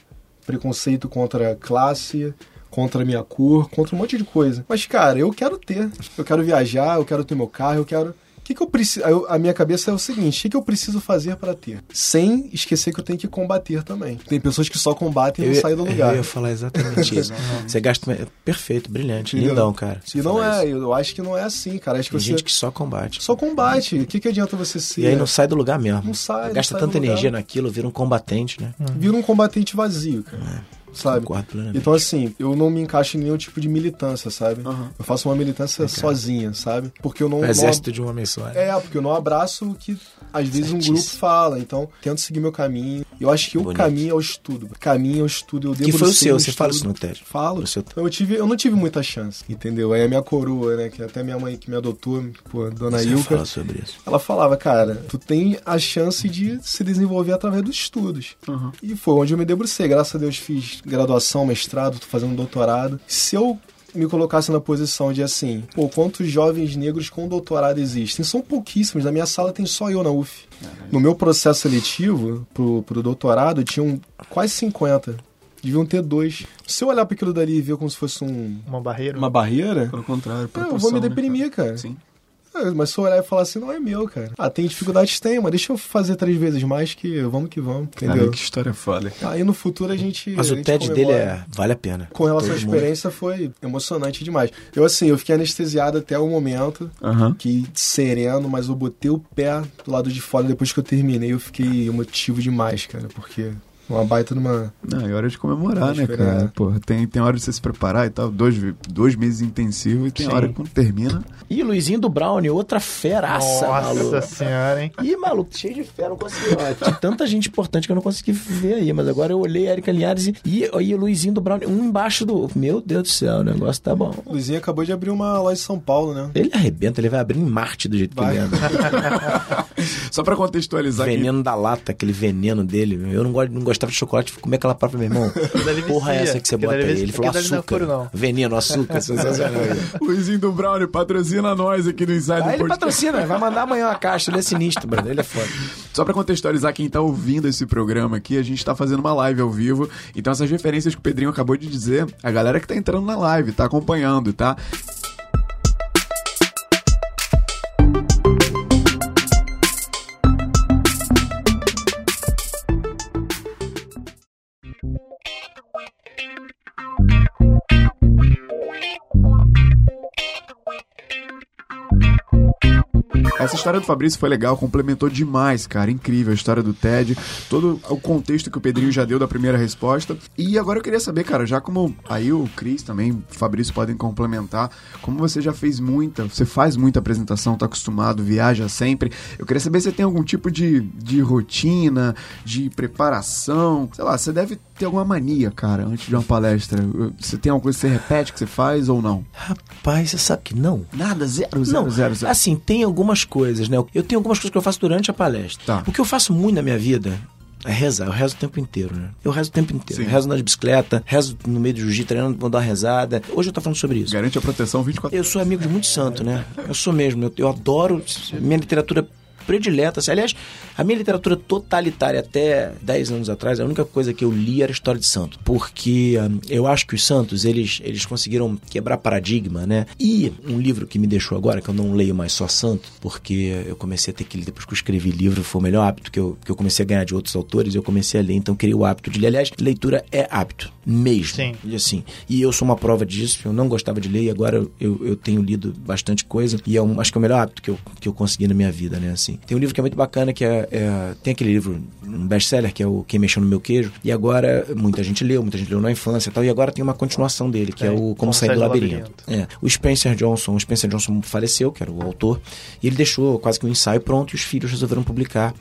preconceito contra a classe, contra a minha cor, contra um monte de coisa. Mas, cara, eu quero ter. Eu quero viajar, eu quero ter meu carro, eu quero. O que, que eu preciso? A minha cabeça é o seguinte: o que, que eu preciso fazer para ter? Sem esquecer que eu tenho que combater também. Tem pessoas que só combatem e não saem do lugar. Eu ia falar exatamente isso. [laughs] você gasta. Perfeito, brilhante. Entendeu? Lindão, cara. E não é, eu acho que não é assim, cara. Acho que Tem você gente que só combate. só combate. O que, que adianta você ser? E aí não sai do lugar mesmo. Não sai, não Gasta sai tanta energia naquilo, vira um combatente, né? Vira um combatente vazio, cara. Sabe? Então, assim, eu não me encaixo em nenhum tipo de militância, sabe? Aham. Eu faço uma militância sozinha, sabe? Porque eu não. o não exército de um homem só. né? É, porque eu não abraço o que às vezes um grupo fala. Então, tento seguir meu caminho. Eu acho que o Bonito. caminho é o estudo. Caminho é o estudo. Eu Que foi o seu, você fala isso no TED. Falo. Seu- Eu, tive, eu não tive muita chance, entendeu? Aí a minha coroa, né? Que até minha mãe que me adotou, pô, dona Você Ilka. fala sobre isso. Ela falava, cara, tu tem a chance de se desenvolver através dos estudos. E foi onde eu me debrucei. Graças a Deus fiz graduação, mestrado, tô fazendo doutorado. Se eu me colocasse na posição de assim, pô, quantos jovens negros com doutorado existem? São pouquíssimos. Na minha sala tem só eu na UF. No meu processo seletivo pro, pro doutorado, tinham quase 50. Deviam ter dois. Se eu olhar para aquilo dali e ver como se fosse um, Uma barreira. uma barreira, Pelo contrário, eu proporção, vou me né, deprimir, cara. Sim. É, Mas se eu olhar e falar assim, não é meu, cara. Ah, tem dificuldades? Tem, mas deixa eu fazer três vezes mais que vamos que vamos, Cara, entendeu? que história foda. Aí no futuro a gente. Mas a o gente TED dele é. Vale a pena. Com relação à Todo mundo- experiência foi emocionante demais. Eu assim, eu fiquei anestesiado até o momento. Aham. Que sereno, mas eu botei o pé do lado de fora depois que eu terminei. Eu fiquei emotivo demais, cara, porque uma baita numa. Não, é hora de comemorar, né, cara? Pô, tem, tem hora de você se preparar e tal. Dois, dois meses intensivos e tem Sim. hora que quando termina. Ih, Luizinho do Brownie, outra feraça, maluco. Nossa senhora, hein? Ih, maluco, cheio de fera, não consegui. Ó, tinha tanta gente importante que eu não consegui ver aí, mas agora eu olhei Erika Linhares e, e, e o Luizinho do Brownie, um embaixo do. Meu Deus do céu, o negócio tá bom. O Luizinho acabou de abrir uma loja em São Paulo, né? Ele arrebenta, ele vai abrir em Marte do jeito que Vai. ele anda. [laughs] Só pra contextualizar aqui. veneno da lata, aquele veneno dele. Eu não, gosto, não gostava de chocolate, fui comer aquela própria, meu irmão. [laughs] Porra, é essa que você bota aí? Ele falou dali não é açúcar. furo, não. Veneno, açúcar, [laughs] sensacional. Luizinho do Brownie patrocina nós aqui no Inside Aí ele Podcast. patrocina, vai mandar amanhã uma caixa. Ele é sinistro, Bruno. Ele é foda. Só pra contextualizar quem tá ouvindo esse programa aqui, a gente tá fazendo uma live ao vivo. Então essas referências que o Pedrinho acabou de dizer, a galera que tá entrando na live, tá acompanhando, tá? Essa história do Fabrício foi legal, complementou demais, cara. Incrível a história do Ted, todo o contexto que o Pedrinho já deu da primeira resposta. E agora eu queria saber, cara, já como aí o Cris também, o Fabrício podem complementar, como você já fez muita, você faz muita apresentação, tá acostumado, viaja sempre. Eu queria saber se você tem algum tipo de, de rotina, de preparação. Sei lá, você deve ter alguma mania, cara, antes de uma palestra. Você tem alguma coisa que você repete que você faz ou não? Rapaz, você sabe que não? Nada, zero, zero, Não, zero, zero. assim, tem algumas coisas, né? Eu tenho algumas coisas que eu faço durante a palestra. Tá. O que eu faço muito na minha vida é rezar. Eu rezo o tempo inteiro, né? Eu rezo o tempo inteiro. Sim. Eu rezo na bicicleta, rezo no meio do jiu-jitsu, treinando, vou dar uma rezada. Hoje eu tô falando sobre isso. Garante a proteção 24 Eu sou amigo de muito santo, né? Eu sou mesmo. Eu, eu adoro. Minha literatura predileta. Assim. Aliás, a minha literatura totalitária até 10 anos atrás, a única coisa que eu li era história de santo. Porque hum, eu acho que os santos, eles, eles conseguiram quebrar paradigma, né? E um livro que me deixou agora, que eu não leio mais só santo, porque eu comecei a ter que ler, depois que eu escrevi livro, foi o melhor hábito que eu, que eu comecei a ganhar de outros autores, eu comecei a ler, então eu criei o hábito de ler. Aliás, leitura é hábito, mesmo. Sim. E assim, e eu sou uma prova disso, eu não gostava de ler e agora eu, eu, eu tenho lido bastante coisa e é um, acho que é o melhor hábito que eu, que eu consegui na minha vida, né, assim. Tem um livro que é muito bacana, que é, é tem aquele livro, um best-seller, que é o Quem Mexeu no Meu Queijo, e agora muita gente leu, muita gente leu na infância e tal, e agora tem uma continuação dele, que é, Tem, o Como, Sair do, Labirinto. É, o Spencer Johnson, o Spencer Johnson faleceu, que era o autor, e ele deixou quase que um ensaio pronto e os filhos resolveram publicar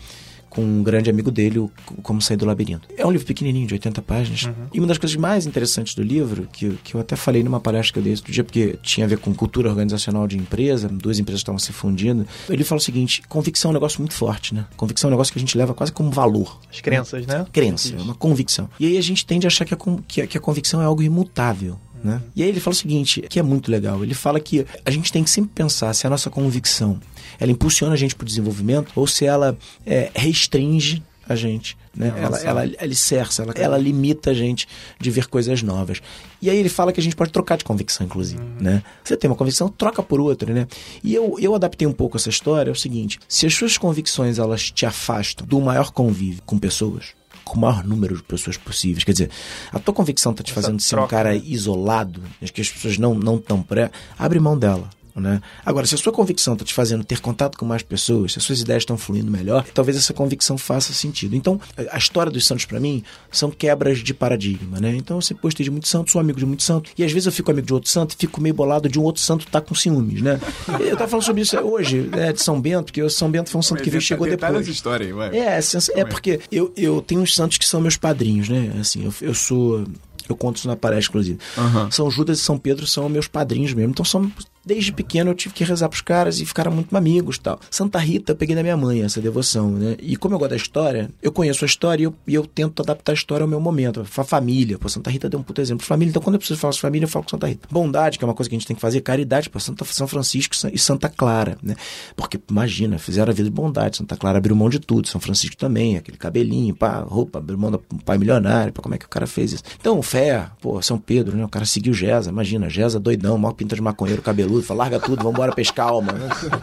com um grande amigo dele, o Como Sair do Labirinto. É um livro pequenininho, de 80 páginas. E uma das coisas mais interessantes do livro, que, que eu até falei numa palestra que eu dei outro dia, porque tinha a ver com cultura organizacional de empresa, duas empresas estavam se fundindo, ele fala o seguinte, convicção é um negócio muito forte, né? Convicção é um negócio que a gente leva quase como valor. As crenças, né? Crença, é uma convicção. E aí a gente tende a achar que a, que a- que a convicção é algo imutável. Né? E aí ele fala o seguinte, que é muito legal. Ele fala que a gente tem que sempre pensar se a nossa convicção ela impulsiona a gente para o desenvolvimento ou se ela é, restringe a gente. Né? Ela, ela alicerça, ela, ela limita a gente de ver coisas novas. E aí ele fala que a gente pode trocar de convicção, inclusive. Né? Você tem uma convicção, troca por outra. Né? E eu, eu adaptei um pouco essa história. É o seguinte: se as suas convicções elas te afastam do maior convívio com pessoas, com o maior número de pessoas possíveis. Quer dizer, a tua convicção está te Essa fazendo ser um troca, cara né? isolado, acho que as pessoas não não estão pré, abre mão dela. Né? Agora, se a sua convicção está te fazendo ter contato com mais pessoas, se as suas ideias estão fluindo melhor, talvez essa convicção faça sentido. Então, a história dos santos para mim são quebras de paradigma, né? Então, eu sempre gostei de muito santo, sou amigo de muito santo, e às vezes eu fico amigo de outro santo e fico meio bolado de um outro santo estar com ciúmes, né? Eu tava falando sobre isso hoje, né, de São Bento, porque o São Bento foi um santo que veio e chegou depois. essa história aí, vai. É, sens- é porque eu, eu tenho uns santos que são meus padrinhos, né? Assim, eu, eu sou. Eu conto isso na palestra, inclusive. Aham. São Judas e São Pedro são meus padrinhos mesmo. Então, são, desde pequeno eu tive que rezar pros caras e ficaram muito amigos tal. Santa Rita, eu peguei da minha mãe essa devoção, né? E como eu gosto da história, eu conheço a história e eu, e eu tento adaptar a história ao meu momento. A família, pô, Santa Rita deu um puto exemplo família. Então, quando eu preciso falar de família, eu falo com Santa Rita. Bondade, que é uma coisa que a gente tem que fazer. Caridade, pô, Santa, São Francisco e Santa Clara, né? Porque, imagina, fizeram a vida de bondade. Santa Clara abriu mão de tudo. São Francisco também, aquele cabelinho, pá, roupa, abriu mão do pai milionário, como é que o cara fez isso? Então, fé, pô, São Pedro, né? O cara seguiu Gesa, imagina, Gesa doidão, maior pinta de maconheiro, fala, larga tudo, vambora pescar alma.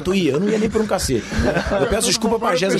Tu ia, eu não ia nem por um cacete. Eu peço desculpa pra. Eu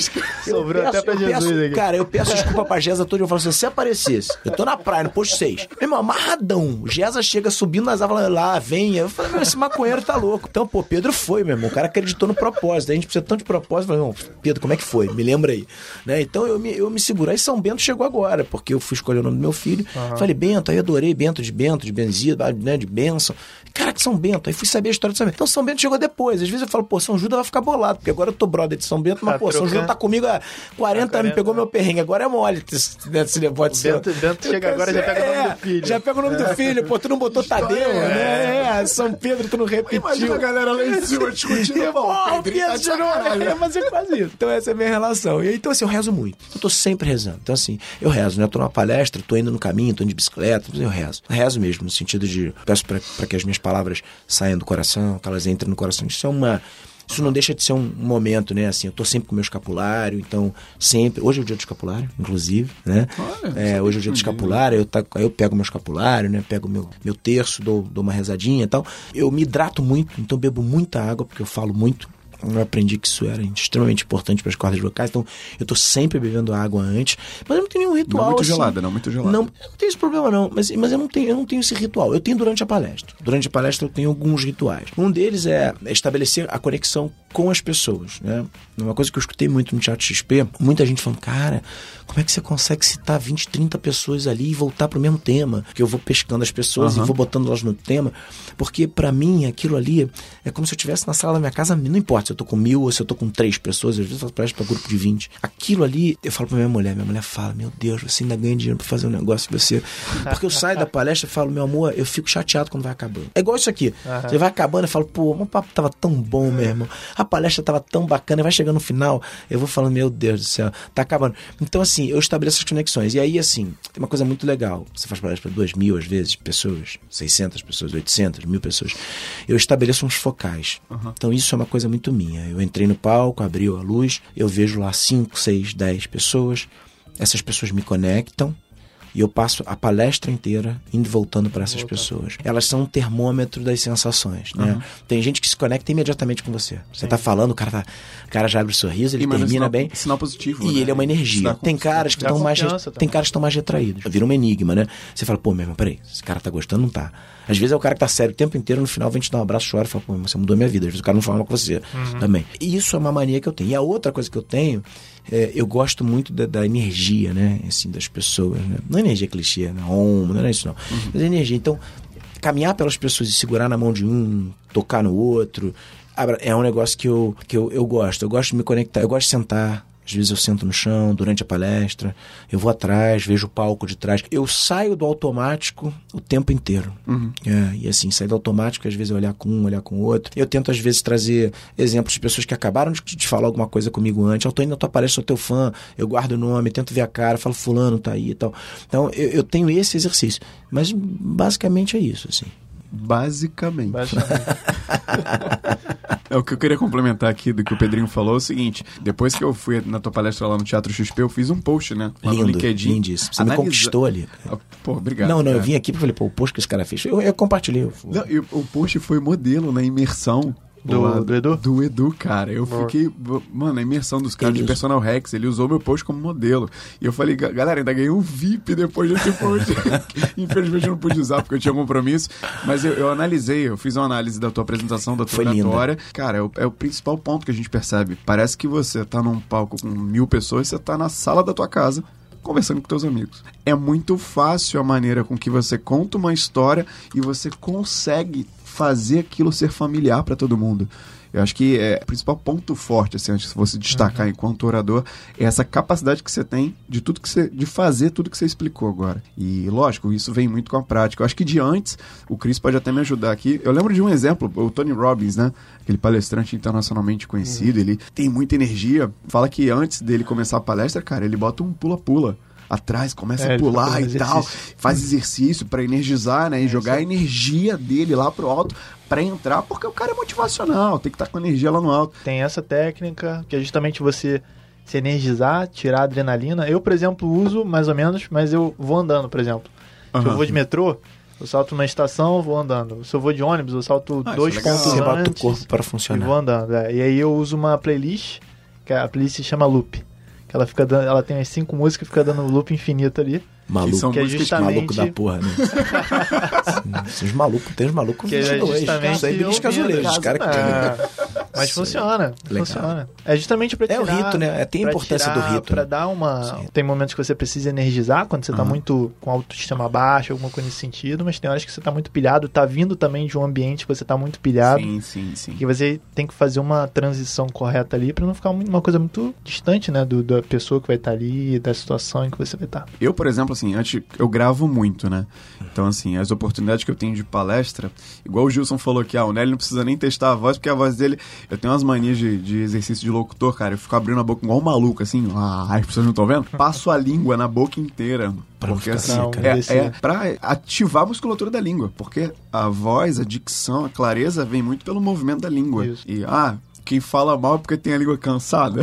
Sobrou até pra Jesus peço- aqui. Cara, eu peço desculpa pra Gesa todo dia. Eu falo assim: se aparecesse, eu tô na praia, no posto 6. Meu irmão, amarradão. Gesa chega subindo nas árvores lá, venha. Eu falei, meu, esse maconheiro tá louco. Então, pô, Pedro foi, meu irmão. O cara acreditou no propósito. A gente precisa tanto de propósito. Eu falei, não, Pedro, como é que foi? Me lembra aí. Né? Então eu me, eu me seguro. Aí São Bento chegou agora, porque eu fui escolher o nome do meu filho. Falei, Bento, aí adorei Bento de Bento, de Benzido, né, de Benção. Cara, que São Bento. Aí fui saber a história de São Bento. Então São Bento chegou depois. Às vezes eu falo, pô, São Judas vai ficar bolado, porque agora eu tô brother de São Bento, mas, Tá pô, São trocando. Judas tá comigo há 40 anos, 40, pegou meu perrengue. Agora é mole, né, se pode ser. Bento, Bento chega agora e já pega o nome do filho. Já pega o nome do filho, pô, tu não botou Tadeu, né? É, São Pedro, tu não repetiu. Imagina a galera lá em cima [laughs] discutindo. Pô, o tá Pedro de chegou, sacanagem. é, mas é quase isso. Então essa é a minha relação. E então assim, eu rezo muito. Eu tô sempre rezando. Então assim, eu rezo, né? Eu tô numa palestra, tô indo no caminho, tô indo de bicicleta, eu rezo. Rezo mesmo, no sentido de peço pra pra que as minhas palavras saiam do coração, que elas entrem no coração. Isso é uma... Isso não deixa de ser um momento, né? Assim, eu tô sempre com o meu escapulário, então sempre. Hoje é o dia do escapulário, inclusive, né? Olha, é, sabia hoje é o dia do escapulário, eu, tá, eu pego meu escapulário, né? Pego meu, meu terço, dou, dou uma rezadinha e tal. Eu me hidrato muito, então bebo muita água, porque eu falo muito. Eu aprendi que isso era extremamente importante para as cordas vocais, então eu tô sempre bebendo água antes, mas eu não tenho nenhum ritual. Não muito assim. gelada, não muito gelada. Não, não tenho esse problema não, mas, mas eu, não tenho, eu não tenho esse ritual. Eu tenho durante a palestra. Durante a palestra eu tenho alguns rituais. Um deles é estabelecer a conexão com as pessoas, né? Uma coisa que eu escutei muito no Teatro XP, muita gente falando, cara, como é que você consegue citar 20, 30 pessoas ali e voltar pro mesmo tema? Que eu vou pescando as pessoas Aham. e vou botando elas no tema, porque para mim aquilo ali é como se eu estivesse na sala da minha casa, não importa se eu tô com mil ou se eu tô com três pessoas, às vezes eu faço palestra pra grupo de 20. Aquilo ali, eu falo pra minha mulher, minha mulher fala, meu Deus, você ainda ganha dinheiro pra fazer um negócio que você... [laughs] Porque eu saio da palestra e falo, meu amor, eu fico chateado quando vai acabando. É igual isso aqui, você vai acabando e fala, pô, o papo tava tão bom, meu irmão. A palestra tava tão bacana, vai chegando no final, eu vou falando, meu Deus do céu, tá acabando. Então, assim, eu estabeleço as conexões. E aí, assim, tem uma coisa muito legal. Você faz palestra para duas mil, às vezes, pessoas, 600 pessoas, 800, mil pessoas. Eu estabeleço uns focais. Então, isso é uma coisa muito minha. Eu entrei no palco, abriu a luz, eu vejo lá 5, 6, 10 pessoas. Essas pessoas me conectam e eu passo a palestra inteira indo e voltando para essas pessoas. Elas são um termômetro das sensações, né? Tem gente que se conecta imediatamente com você. Você tá falando, o cara, tá, o cara já abre o sorriso, ele E, mano, termina sinal, bem. Sinal positivo. E né? ele é uma energia. Tem caras que estão mais, tem caras que estão mais retraídos. Vira um enigma, né? Você fala, pô, meu irmão, peraí, esse cara tá gostando, não tá. Às vezes é o cara que tá sério o tempo inteiro, no final vem te dar um abraço, chora e fala, pô, você mudou minha vida. Às vezes o cara não fala com você também. E isso é uma mania que eu tenho. E a outra coisa que eu tenho, é, eu gosto muito da, da energia, né? Assim, das pessoas, né? Não é energia clichê, né? Om, não é isso não. Mas é energia. Então, caminhar pelas pessoas e segurar na mão de um, tocar no outro, é um negócio que eu, que eu, eu gosto. Eu gosto de me conectar, eu gosto de sentar. Às vezes eu sento no chão durante a palestra, eu vou atrás, vejo o palco de trás. Eu saio do automático o tempo inteiro. É, e assim, sair do automático, às vezes eu olhar com um, olhar com o outro. Eu tento, às vezes, trazer exemplos de pessoas que acabaram de, de falar alguma coisa comigo antes. Eu tô indo na tua palestra, sou teu fã, eu guardo o nome, tento ver a cara, falo, fulano tá aí e tal. Então, eu, eu tenho esse exercício. Mas basicamente é isso, assim. Basicamente. Basicamente. [laughs] É o que eu queria complementar aqui do que o Pedrinho falou é o seguinte: depois que eu fui na tua palestra lá no Teatro XP, eu fiz um post, né? Lá no Lindo, LinkedIn. lindíssimo. Você me analisa- conquistou ali. Ah, Pô, obrigado. não, não, eu cara. vim aqui e falei, pô, o post que esse cara fez. Eu, eu compartilhei. Eu, Não, e o o post foi modelo na imersão. Do- do Edu? Do Edu, cara. Eu Boa. fiquei. Mano, a imersão dos caras de Personal Rex, ele usou meu post como modelo. E eu falei, "Ga- galera, ainda ganhei um VIP depois desse post. [laughs] Infelizmente eu não pude usar porque eu tinha compromisso. Mas eu, eu analisei, eu fiz uma análise da tua apresentação, da tua oratória. Cara, é o, é o principal ponto que a gente percebe. Parece que você tá num palco com mil pessoas, você tá na sala da tua casa. Conversando com teus amigos. É muito fácil a maneira com que você conta uma história e você consegue fazer aquilo ser familiar para todo mundo. Eu acho que é o principal ponto forte, assim, antes de você destacar enquanto orador, é essa capacidade que você tem de tudo que você, de fazer tudo que você explicou agora. E lógico, isso vem muito com a prática. Eu acho que de antes, o Chris pode até me ajudar aqui. Eu lembro de um exemplo, o Tony Robbins, né? Aquele palestrante internacionalmente conhecido, ele tem muita energia. Fala que antes dele começar a palestra, cara, ele bota um pula-pula atrás, começa É, a pular e tal, exercício. faz exercício pra energizar, né, e jogar a energia dele lá pro alto pra entrar, porque o cara é motivacional, tem que estar com energia lá no alto. Tem essa técnica, que é justamente você se energizar, tirar a adrenalina. Eu, por exemplo, uso mais ou menos, mas eu vou andando, por exemplo. Se eu vou de metrô, eu salto na estação, vou andando. Se eu vou de ônibus, eu salto Ah, dois isso é pontos Você bota o antes corpo para e funcionar. vou andando. é. E aí eu uso uma playlist, que a playlist se chama Loop. Ela fica dando, ela tem as cinco músicas, fica dando loop infinito ali. Maluco. são que é que- justamente Maluco da porra, né? [laughs] Sim, Os malucos, tem os malucos Que é 22. justamente Isso aí belisca ouvindo. azulejo. Os caras que É, Mas aí. funciona, Legal. funciona. É justamente pra É o tirar... rito, né? É, tem a importância tirar, do rito, Pra né? dar uma... Sim. Tem momentos que você precisa energizar, quando você tá Aham. muito com autoestima baixa, alguma coisa nesse sentido, mas tem horas que você tá muito pilhado, tá vindo também de um ambiente que você tá muito pilhado. Sim, sim, sim. E você tem que fazer uma transição correta ali pra não ficar uma coisa muito distante, né? Do, da pessoa que vai estar ali, da situação em que você vai estar. Eu, por exemplo, assim, antes eu gravo muito, né? Então, assim, as oportunidades que eu tenho de palestra, igual o Gilson falou aqui, ah, o Nelly não precisa nem testar a voz, porque a voz dele, eu tenho umas manias de, de exercício de locutor, cara. Eu fico abrindo a boca igual um maluco, assim, ah, as pessoas não estão vendo? Passo a língua na boca inteira. Pra porque assim, é, é pra ativar a musculatura da língua. Porque a voz, a dicção, a clareza vem muito pelo movimento da língua. Isso. E, ah, quem fala mal é porque tem a língua cansada.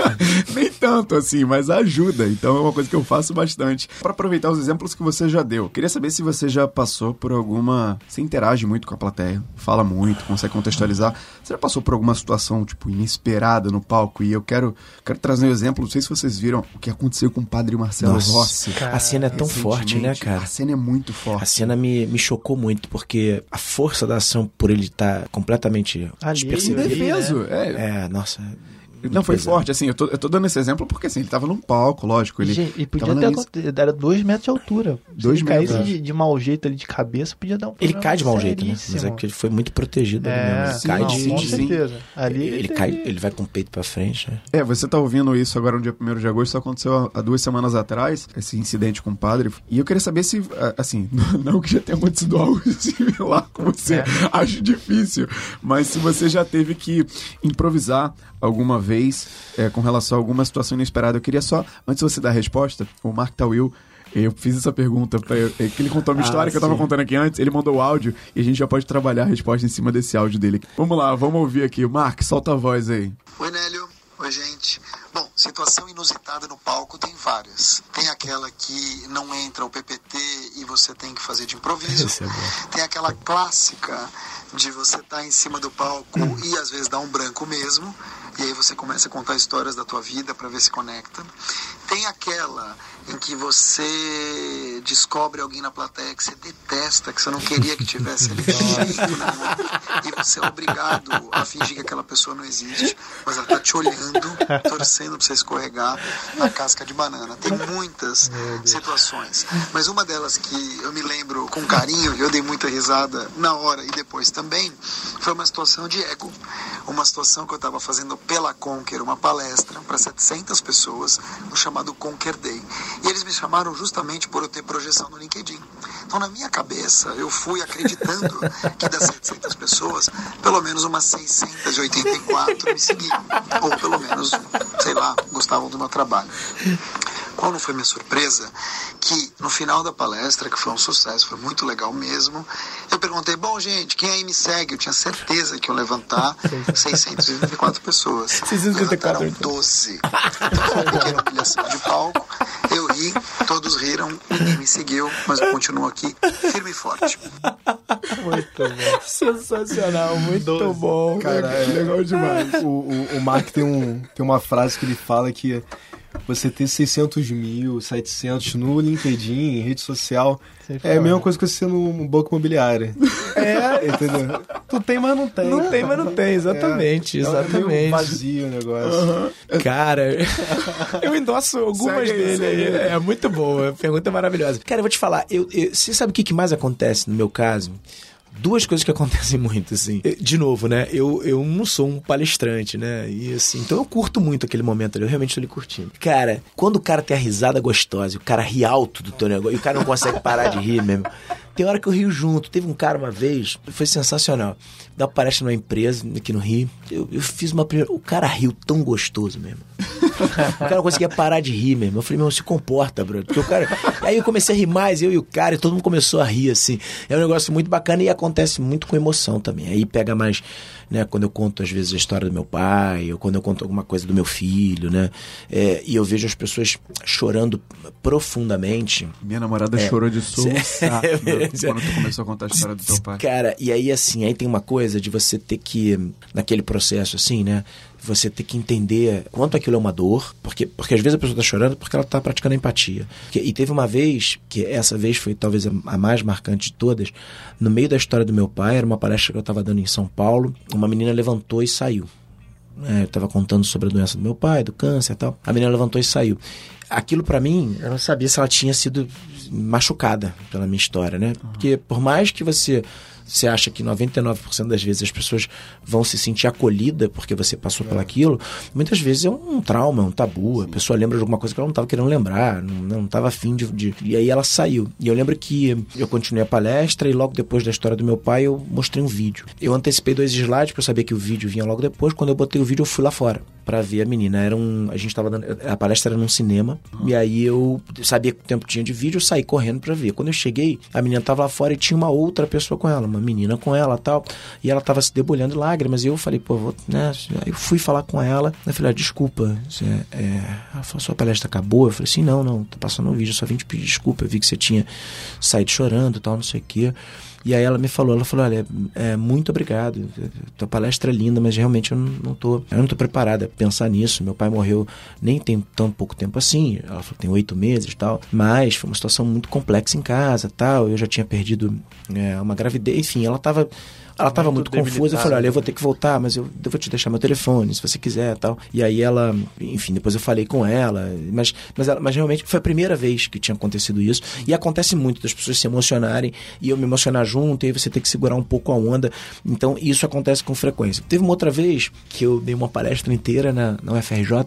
[laughs] Nem tanto assim, mas ajuda. Então é uma coisa que eu faço bastante. Pra aproveitar os exemplos que você já deu, queria saber se você já passou por alguma. Você interage muito com a plateia, fala muito, consegue contextualizar. Você já passou por alguma situação, tipo, inesperada no palco? E eu quero, quero trazer um exemplo. Não sei se vocês viram o que aconteceu com o padre Marcelo Nossa, Rossi. a cena é tão forte, né, cara? A cena é muito forte. A cena me, me chocou muito, porque a força da ação, por ele estar completamente Ali, despercebido. Indefeso. É, É, nossa. Não, foi pesado. forte, assim, eu tô, eu tô dando esse exemplo porque, assim, ele tava num palco, lógico, ele... Gente, e podia ter acontecido. Era dois metros de altura. Se Dois ele metros, caísse é. de, de mau jeito ali de cabeça, podia dar um Ele cai de mau jeito, né? Mas é seríssimo. que ele foi muito protegido ali É, mesmo. Ele cai não, de. com de- certeza. Ali Ele, teve- cai, ele vai com o peito pra frente, né? É, você tá ouvindo isso agora no dia 1 de agosto, isso aconteceu há duas semanas atrás, esse incidente com o padre, e eu queria saber se, assim, [laughs] não que já tenha acontecido algo [laughs] similar com você, É. acho difícil, mas se você já teve que improvisar alguma vez é, com relação a alguma situação inesperada, eu queria só, antes de você dar a resposta, o Mark Tawil, eu fiz essa pergunta pra ele, que ele contou uma Ah, história que eu tava sim. contando aqui antes, ele mandou o áudio e a gente já pode trabalhar a resposta em cima desse áudio dele. Vamos lá, vamos ouvir aqui. Mark, solta a voz aí. Oi, Nélio. Oi, gente. Bom, situação inusitada no palco tem várias. Tem aquela que não entra o PPT e você tem que fazer de improviso. É. Tem aquela clássica de você estar em cima do palco e às vezes dar um branco mesmo. E aí você começa a contar histórias da tua vida para ver se conecta. Tem aquela em que você descobre alguém na plateia que você detesta, que você não queria que tivesse ali. [laughs] E você é obrigado a fingir que aquela pessoa não existe, mas ela tá te olhando, torcendo pra você escorregar na casca de banana. Tem muitas situações. Mas uma delas que eu me lembro com carinho, e eu dei muita risada na hora e depois também, foi uma situação de ego. Uma situação que eu estava fazendo pela Conquer, uma palestra para 700 pessoas, no chamado Conquer Day. E eles me chamaram justamente por eu ter projeção no LinkedIn. Então, na minha cabeça, eu fui acreditando que das 700 pessoas, pelo menos umas 684 me seguiam. Ou pelo menos, sei lá, gostavam do meu trabalho. Qual não foi minha surpresa? Que no final da palestra, que foi um sucesso, foi muito legal mesmo, eu perguntei: bom, gente, quem aí me segue? Eu tinha certeza que iam levantar [laughs] 624 pessoas. 624. Levantaram 12. [laughs] Então, foi uma pequena humilhação de palco. Eu ri, todos riram, ninguém me seguiu, mas eu continuo aqui, firme e forte. Muito bom. Sensacional, muito bom. Cara, é legal demais. O, o, o Mark tem, um, tem uma frase que ele fala que você ter 600 mil, 700 no LinkedIn, em rede social, é a mesma coisa que você no banco imobiliário. É, Entendeu? Tu tem, mas não tem. não tem, mas não tem, exatamente, É, É meio exatamente. vazio o negócio. Cara, [laughs] eu endosso algumas Segue dele aí. É muito boa, a pergunta é maravilhosa. Cara, eu vou te falar, eu, eu- você sabe o que mais acontece no meu caso? Duas coisas que [laughs] acontecem muito, assim. De novo, né? Eu, eu não sou um palestrante, né? E assim, então eu curto muito aquele momento ali, eu realmente tô ali curtindo. Cara, quando o cara tem a risada gostosa, e o cara ri alto do teu negócio, e o cara não consegue parar de rir mesmo. Tem hora que eu rio junto. Teve um cara uma vez, foi sensacional. Dá uma palestra numa empresa aqui no Rio. Eu, eu fiz uma primeira. O cara riu tão gostoso mesmo. O cara conseguia parar de rir mesmo. Eu falei, meu, se comporta, bro. Porque o cara. Aí eu comecei a rir mais, eu e o cara, e todo mundo começou a rir, assim. É um negócio muito bacana e acontece muito com emoção também. Aí pega mais, né, quando eu conto, às vezes, a história do meu pai, ou quando eu conto alguma coisa do meu filho, né? É, e eu vejo as pessoas chorando profundamente. Minha namorada chorou de [laughs] É, quando tu começou a contar a história do teu pai. Cara, e aí assim, aí tem uma coisa de você ter que, naquele processo assim, né? Você ter que entender quanto aquilo é uma dor, porque, porque às vezes a pessoa tá chorando porque ela tá praticando empatia. E teve uma vez, que essa vez foi talvez a, mais marcante de todas, no meio da história do meu pai, era uma palestra que eu tava dando em São Paulo, uma menina levantou e saiu. É, eu tava contando sobre a doença do meu pai, do câncer e tal. A menina levantou e saiu. Aquilo pra mim, eu não sabia se ela tinha sido machucada pela minha história, né? Porque por mais que você você acha que 99% das vezes as pessoas vão se sentir acolhida porque você passou por aquilo, muitas vezes é um trauma, um tabu. A pessoa lembra de alguma coisa que ela não estava querendo lembrar, não, estava afim de, de. E aí ela saiu. E eu lembro que eu continuei a palestra e logo depois da história do meu pai eu mostrei um vídeo. Eu antecipei dois slides eu sabia que o vídeo vinha logo depois. Quando eu botei o vídeo, eu fui lá fora para ver a menina. Era um, a gente tava dando, a palestra era num cinema e aí eu sabia que o tempo tinha de vídeo, eu saí correndo para ver. Quando eu cheguei, a menina tava lá fora e tinha uma outra pessoa com ela, uma menina com ela, tal, e ela tava se debulhando em lágrimas. E eu falei, pô, vou, né? Eu fui falar com ela. Eu falei, ah, desculpa, você, é, ela falou, sua palestra acabou. Eu falei assim, não, não, tá passando um vídeo, só vim te pedir desculpa. Eu vi que você tinha saído chorando, tal, não sei o quê. E aí ela me falou, ela falou, olha, é, muito obrigado, tua palestra é linda, mas realmente eu não, tô, eu não tô preparada a pensar nisso. Meu pai morreu nem tem tão pouco tempo assim, ela falou tem oito meses e tal, mas foi uma situação muito complexa em casa tal, eu já tinha perdido é, uma gravidez, enfim, ela tava ela tava muito, Muito confusa. Eu falei, olha, eu vou ter que voltar, mas eu, eu vou te deixar meu telefone, se você quiser tal. E aí ela, enfim, depois eu falei com ela. Mas, mas, ela- mas realmente foi a primeira vez que tinha acontecido isso. E acontece muito das pessoas se emocionarem e eu me emocionar junto, e aí você tem que segurar um pouco a onda. Então isso acontece com frequência. Teve uma outra vez que eu dei uma palestra inteira na, na UFRJ.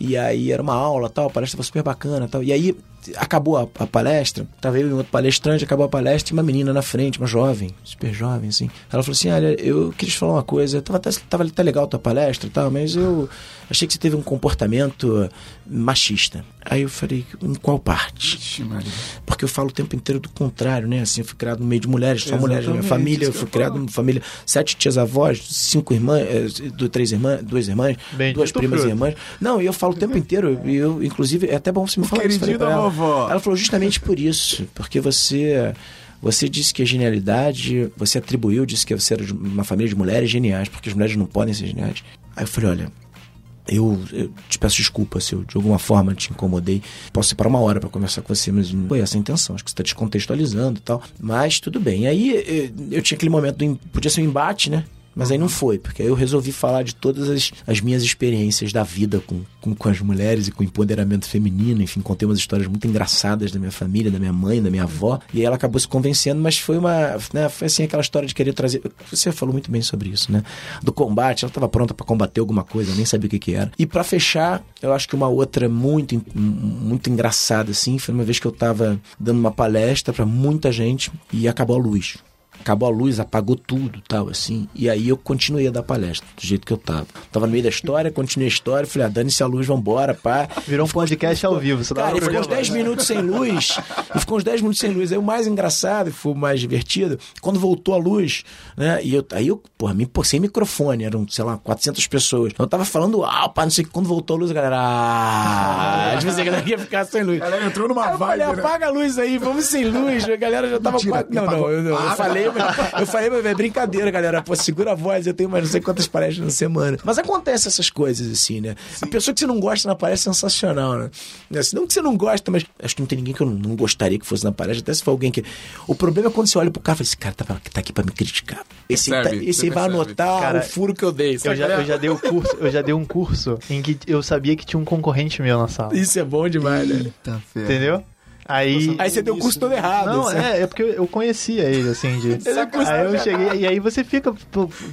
E aí era uma aula, tal, a palestra foi super bacana, tal. E aí acabou a, a palestra, tava eu e um outro palestrante, acabou a palestra, e uma menina na frente, uma jovem, super jovem, assim. Ela falou assim: Olha, eu queria te falar uma coisa, tava tava até legal a tua palestra e tal, mas eu achei que você teve um comportamento machista. Aí eu falei, em qual parte? Ixi. Porque eu falo o tempo inteiro do contrário, né? Assim, eu fui criado no meio de mulheres, só mulheres na minha Exatamente, família. Eu fui criado numa família, sete tias avós, cinco irmãs, eh, três irmãs, duas irmãs, Bendito duas primas e irmãs. Não, e eu falo o tempo inteiro, e eu, inclusive, é até bom você me falar isso. falei ela. vovó. Ela falou justamente por isso, porque você. Você disse que a genialidade, você atribuiu, disse que você era de uma família de mulheres geniais, porque as mulheres não podem ser geniais. Aí eu falei, olha, eu, eu te peço desculpa se eu de alguma forma te incomodei. Posso separar uma hora para conversar com você, mas não foi essa a intenção. Acho que você está descontextualizando e tal. Mas tudo bem. Aí eh, eu tinha aquele momento do. Podia ser um embate, né? Mas aí não foi, porque aí eu resolvi falar de todas as, as minhas experiências da vida com, com, com as mulheres e com o empoderamento feminino. Enfim, contei umas histórias muito engraçadas da minha família, da minha mãe, da minha avó. E aí ela acabou se convencendo, mas foi uma. Né, foi assim aquela história de querer trazer. Você falou muito bem sobre isso, né? Do combate, ela estava pronta para combater alguma coisa, eu nem sabia o que, que era. E para fechar, eu acho que uma outra muito, muito engraçada, assim, foi uma vez que eu tava dando uma palestra para muita gente e acabou a luz. Acabou a luz, apagou tudo tal, assim. E aí eu continuei a dar palestra, do jeito que eu tava. Tava no meio da história, continuei a história, falei, ah, dane-se a luz, vambora, pá. Virou um podcast ao vivo. Você Cara, e pra ficou uns gravar. 10 minutos sem luz. E ficou uns 10 minutos sem luz. Aí o mais engraçado, foi o mais divertido, quando voltou a luz, né? E eu, aí eu, porra, me, pô, sem microfone, eram, sei lá, 400 pessoas. Eu tava falando, ah, pá, não sei o que. Quando voltou a luz, a galera, ah, tipo assim, a galera ia ficar sem luz. A galera entrou numa eu falei, vibe, né? apaga a luz aí, vamos sem luz. A galera já tava Mentira, quase. Não, não, eu, eu, eu falei, [laughs] eu falei, mas é brincadeira, galera. Pô, segura a voz, eu tenho mais não sei quantas palestras na semana. Mas acontece essas coisas, assim, né? A pessoa que você não gosta na palestra é sensacional, né? Assim, não que você não gosta, mas acho que não tem ninguém que eu não, gostaria que fosse na palestra, até se for alguém que. O problema é quando você olha pro cara e fala, esse cara tá, pra- tá aqui pra me criticar. Esse, aí tá- esse aí vai anotar Cara, o furo que eu dei. Eu sabe? já, eu já dei o curso, eu já dei um curso em que eu sabia que tinha um concorrente meu na sala. Isso é bom demais, né? Eita, ferro. Entendeu? Aí. Aí você deu o curso todo errado. Não, assim. é, é porque eu- conhecia ele, assim, de. [laughs] Sacanagem. aí eu cheguei, e aí você fica.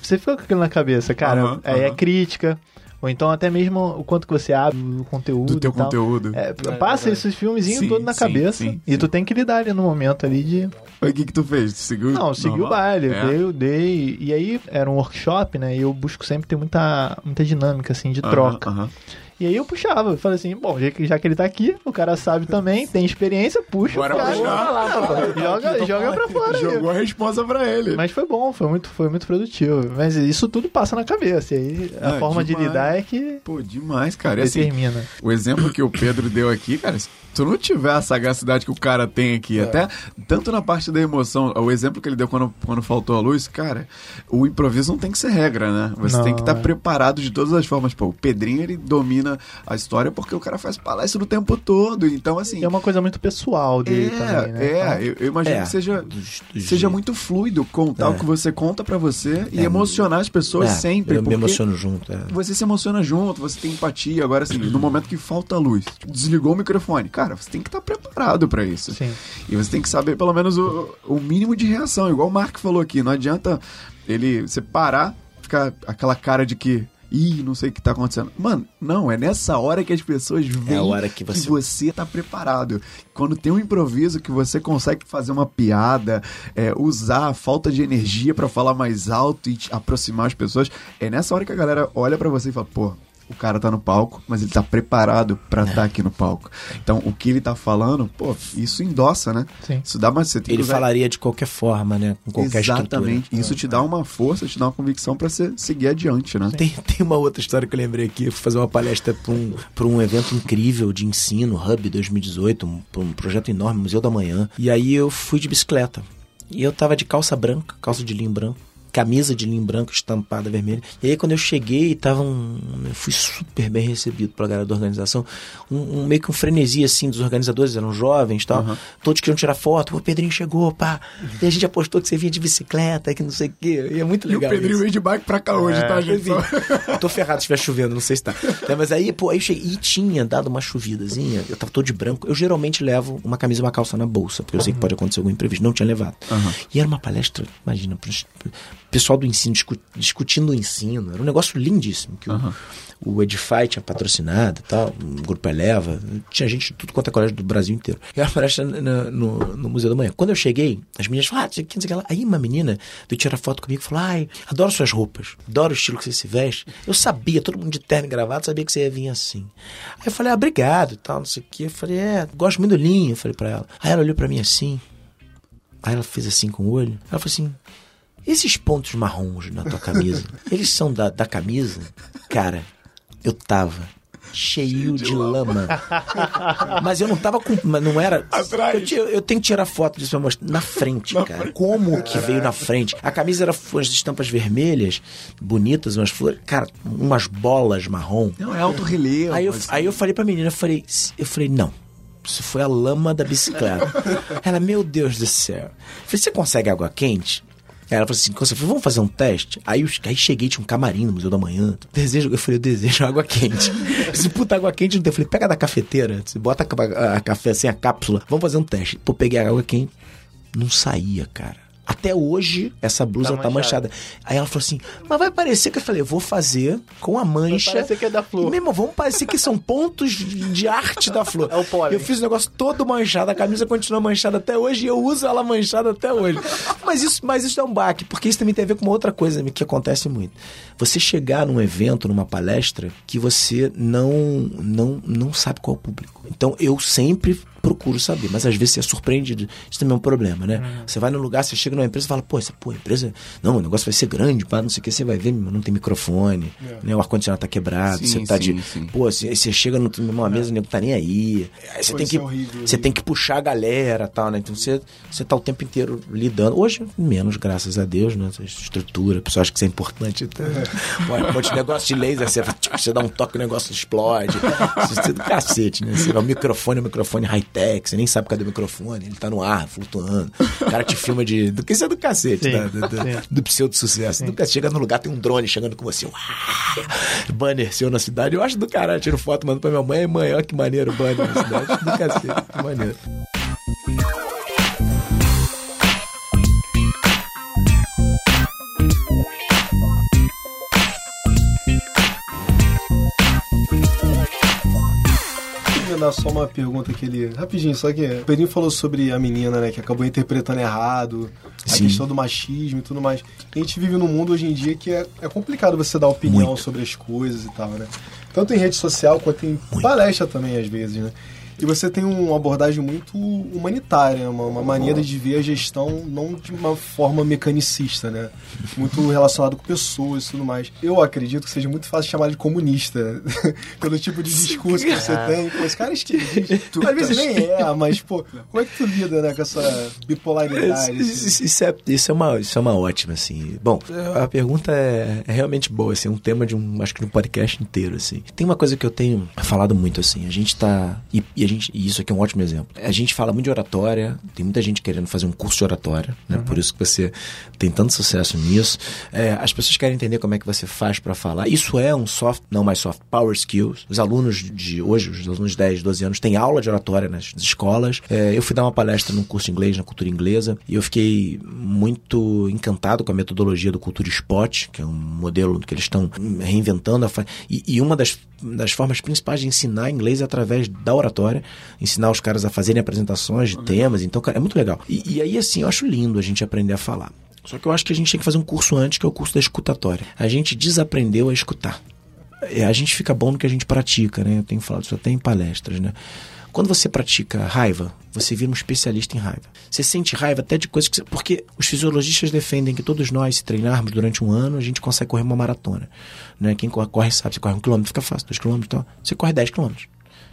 Você fica com aquilo na cabeça, cara. Aham, aí é aham. crítica. Ou então até mesmo o quanto que você abre o conteúdo. Do teu e tal. conteúdo. É, passa esses filmezinhos Sim, todo na sim, cabeça. sim, e tu tem que lidar ali no momento ali de. Aí O que que tu fez? Tu seguiu? Não, segui o baile, É. dei, eu dei. E aí era um workshop, né? E eu busco sempre ter muita, muita dinâmica, assim, de troca. E aí eu puxava, eu falei assim, bom, já que, já que ele tá aqui, o cara sabe também, tem experiência, puxa Bora o cara. puxar. Não, pô, joga, joga pra fora. aí. Jogou a resposta pra ele. Mas foi bom, foi muito, foi muito produtivo. Mas isso tudo passa na cabeça. E aí a Ah, forma de demais. lidar é que Pô, demais, cara. Assim, determina. o exemplo que o Pedro deu aqui, cara, se tu não tiver a sagacidade que o cara tem aqui, É. até tanto na parte da emoção, o exemplo que ele deu quando, quando faltou a luz, cara, o improviso não tem que ser regra, né? Você Não, tem que estar é. preparado de todas as formas. Pô, o Pedrinho, ele domina a história porque o cara faz palestra o tempo todo. Então, assim. É uma coisa muito pessoal dele é, também, né? é, Então, eu, eu imagino É, que seja, dos- dos seja muito fluido contar É. o que você conta pra você e É, emocionar as pessoas É, sempre. Eu me porque emociono junto. é. você se emociona junto, você tem empatia. Agora, assim, no momento que falta luz, desligou o microfone, cara, você tem que estar preparado pra isso. Sim. E você tem que saber pelo menos o, o mínimo de reação. Igual o Mark falou aqui, não adianta ele você parar, ficar aquela cara de que. Ih, não sei o que tá acontecendo. Mano, não, é nessa hora que as pessoas veem É a hora que você- você tá preparado. Quando tem um improviso que você consegue fazer uma piada, é, usar a falta de energia pra falar mais alto e aproximar as pessoas, é nessa hora que a galera olha pra você e fala, pô, o cara tá no palco, mas ele tá preparado pra estar aqui no palco. Então, o que ele tá falando, pô, isso endossa, né? Sim. Isso dá mais. Você tem Ele que usar- falaria de qualquer forma, né? Com qualquer Exatamente. estrutura. Isso te dá uma força, te dá uma convicção pra você seguir adiante, né? Tem, tem uma outra história que eu lembrei aqui. Eu fui fazer uma palestra para um, pra um evento incrível de ensino, Hub 2018, um, pra um projeto enorme, Museu da Manhã. E aí eu fui de bicicleta. E eu tava de calça branca, calça de linho branco, camisa de linho branco estampada vermelha. E aí quando eu cheguei, tava um, eu fui super bem recebido pela galera da organização. Um, um- meio que um frenesi assim dos organizadores, eram jovens, e tal. Todos queriam tirar foto. O Pedrinho chegou, pá. E a gente apostou que você vinha de bicicleta, que não sei o quê. E é muito E o legal. Pedrinho veio de bike pra cá hoje, tá, gente? Tô ferrado se estiver chovendo, não sei se tá. É, mas aí, pô, aí eu cheguei e tinha dado uma chuvidazinha. Eu tava todo de branco. Eu geralmente levo uma camisa e uma calça na bolsa, porque eu sei que pode acontecer algum imprevisto. Não tinha levado. E era uma palestra, imagina, pessoal do ensino discu- discutindo o ensino. Era um negócio lindíssimo que o, o Edify tinha patrocinado tal, o Grupo Eleva. Tinha gente de tudo quanto é colégio do Brasil inteiro. E era palestra no, no Museu da Manhã. Quando eu cheguei, as meninas falaram, ah, que, que. Aí uma menina veio tirar foto comigo e falou, ai, adoro suas roupas, adoro o estilo que você se veste. Eu sabia, todo mundo de terno e gravata, sabia que você ia vir assim. Aí eu falei, ah, obrigado e tal, não sei o que. Eu falei, é, gosto muito do linho, eu falei pra ela. Aí ela olhou pra mim assim, Aí ela fez assim com o olho. Ela falou assim: esses pontos marrons na tua camisa, [laughs] eles são da, da camisa? Cara, eu tava cheio de lama. Mas eu não tava com. Mas não era. Atrás. Eu, eu tenho que tirar foto disso pra mostrar. Na frente, cara. Como que veio na frente? A camisa era umas estampas vermelhas, bonitas, umas flores. Cara, umas bolas marrom. Não, é alto relevo. Aí eu, assim. aí eu falei pra menina, eu falei, eu falei, não. Isso foi a lama da bicicleta. [laughs] Ela, meu Deus do céu. Eu falei, você consegue água quente? Aí ela falou assim, falei, vamos fazer um teste? Aí, eu, aí cheguei, tinha um camarim no Museu da Manhã. Desejo, eu falei, eu desejo água quente. [laughs] Esse puta água quente não tem. Eu falei, pega da cafeteira, você bota a, ca- a café assim, a cápsula, vamos fazer um teste. Pô, peguei a água quente, não saía, cara. Até hoje, essa blusa Tá tá manchada. Aí ela falou assim, mas vai parecer que eu falei, eu vou fazer com a mancha. parecer que é da flor. Mesmo, vamos parecer que são pontos de arte da flor. É o pólen. Eu fiz o negócio todo manchado, a camisa continua manchada até hoje e eu uso ela manchada até hoje. Mas isso, mas isso é um baque, porque isso também tem a ver com uma outra coisa que acontece muito. Você chegar num evento, numa palestra, que você não, não, não sabe qual é o público. Então eu sempre procuro saber, mas às vezes você é surpreendido. Isso também é um problema, né? Você vai num lugar, você chega numa empresa e fala, pô, essa pô, empresa. Não, o negócio vai ser grande, pá, não sei o que, você vai ver, não tem microfone, né? O ar-condicionado tá quebrado, Sim, você tá sim, de. sim. Pô, você, aí você chega numa mesa, o nego tá nem aí. Aí você Pô, tem que. é horrível, você tem que puxar a galera e tal, né? Então você, você tá o tempo inteiro lidando. Hoje, menos, graças a Deus, né? Essa estrutura, o pessoal acha que isso é importante. Então, pô, um monte de negócio de laser, você, você dá um toque, o negócio explode. Isso é do cacete, né? Você vai o microfone, o microfone você nem sabe cadê o microfone, ele tá no ar, flutuando. O cara te filma de. Do que isso é do cacete, Sim, tá? do, do, pseudo-sucesso. Nunca chega no lugar, tem um drone chegando com você. Uau! Banner seu na cidade. Eu acho do caralho. Tiro foto, mando pra minha mãe. Mãe, olha que maneiro o banner na cidade. Do cacete. Que maneiro. Queria dar só uma pergunta que ele. Rapidinho, só que o Pedrinho falou sobre a menina, né, que acabou interpretando errado, a Sim. questão do machismo e tudo mais. A gente vive num mundo hoje em dia que é, é complicado você dar opinião Muito. sobre as coisas e tal, né? Tanto em rede social quanto em palestra também, às vezes, né? E você tem uma abordagem muito humanitária, uma, uma maneira de ver a gestão não de uma forma mecanicista, né? Muito relacionado com pessoas e tudo mais. Eu acredito que seja muito fácil chamar de comunista, [laughs] pelo tipo de discurso que você tem. Pô, esse cara é. [laughs] Às vezes nem é, mas, pô, como é que tu lida né, com essa bipolaridade? Isso, assim? isso- isso é, isso, é uma, isso é uma ótima, assim. Bom, a pergunta é, é realmente boa, assim. É um tema de um, acho que de um podcast inteiro, assim. Tem uma coisa que eu tenho falado muito, assim. A gente tá... E, e a gente, e isso aqui é um ótimo exemplo. A gente fala muito de oratória. Tem muita gente querendo fazer um curso de oratória, né? Por isso que você tem tanto sucesso nisso. É, as pessoas querem entender como é que você faz para falar. Isso é um soft, não mais soft, power skills. Os alunos de hoje, os alunos de 10, 12 anos, têm aula de oratória nas escolas. É, eu fui dar uma palestra num curso de inglês, na cultura inglesa, e eu fiquei muito encantado com a metodologia do Cultura Spot, que é um modelo que eles estão reinventando. E, e uma das, das formas principais de ensinar inglês é através da oratória, ensinar os caras a fazerem apresentações de temas. Então, cara, é muito legal. E, e aí, assim, eu acho lindo a gente aprender a falar. Só que eu acho que a gente tem que fazer um curso antes, que é o curso da escutatória. A gente desaprendeu a escutar. É, A gente fica bom no que a gente pratica, né? Eu tenho falado isso até em palestras, né? Quando você pratica raiva, você vira um especialista em raiva. Você sente raiva até de coisas que você... Porque os fisiologistas defendem que todos nós, se treinarmos durante um ano, a gente consegue correr uma maratona. Né? Quem corre, corre sabe, você corre um quilômetro, fica fácil. Dois quilômetros, então, você corre dez quilômetros.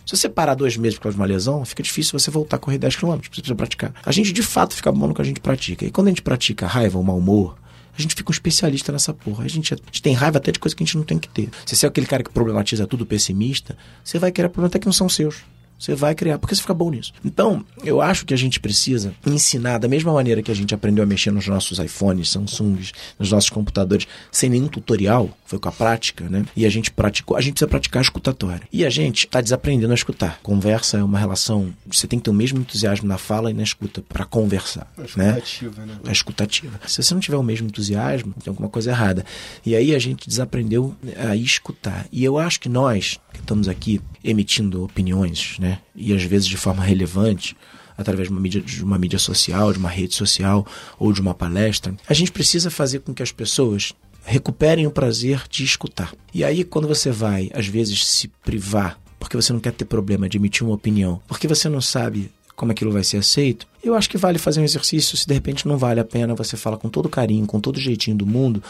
Se você parar dois meses por causa de uma lesão, fica difícil você voltar a correr 10 km, você precisa praticar. A gente de fato fica bom no que a gente pratica. E quando a gente pratica raiva, o mau humor, A gente fica um especialista nessa porra. A gente, a gente tem raiva até de coisa que a gente não tem que ter. Se você é aquele cara que problematiza tudo pessimista, você vai querer problemas até que não são seus. Você vai criar, porque você fica bom nisso. Então, eu acho que a gente precisa ensinar da mesma maneira que a gente aprendeu a mexer nos nossos iPhones, Samsungs, nos nossos computadores, sem nenhum tutorial, foi com a prática, né? E a gente praticou, a gente precisa praticar a escutatória. E a gente está desaprendendo a escutar. Conversa é uma relação, você tem que ter o mesmo entusiasmo na fala e na escuta para conversar, A né? escutativa, né? a escutativa. Se você não tiver o mesmo entusiasmo, tem alguma coisa errada. E aí a gente desaprendeu a escutar. E eu acho que nós, que estamos aqui emitindo opiniões, né? E às vezes de forma relevante, através de uma mídia, de uma mídia social, de uma rede social ou de uma palestra, a gente precisa fazer com que as pessoas recuperem o prazer de escutar. E aí, quando você vai, às vezes, se privar, porque você não quer ter problema de emitir uma opinião, porque você não sabe como aquilo vai ser aceito, eu acho que vale fazer um exercício, se de repente não vale a pena, você fala com todo carinho, com todo jeitinho do mundo,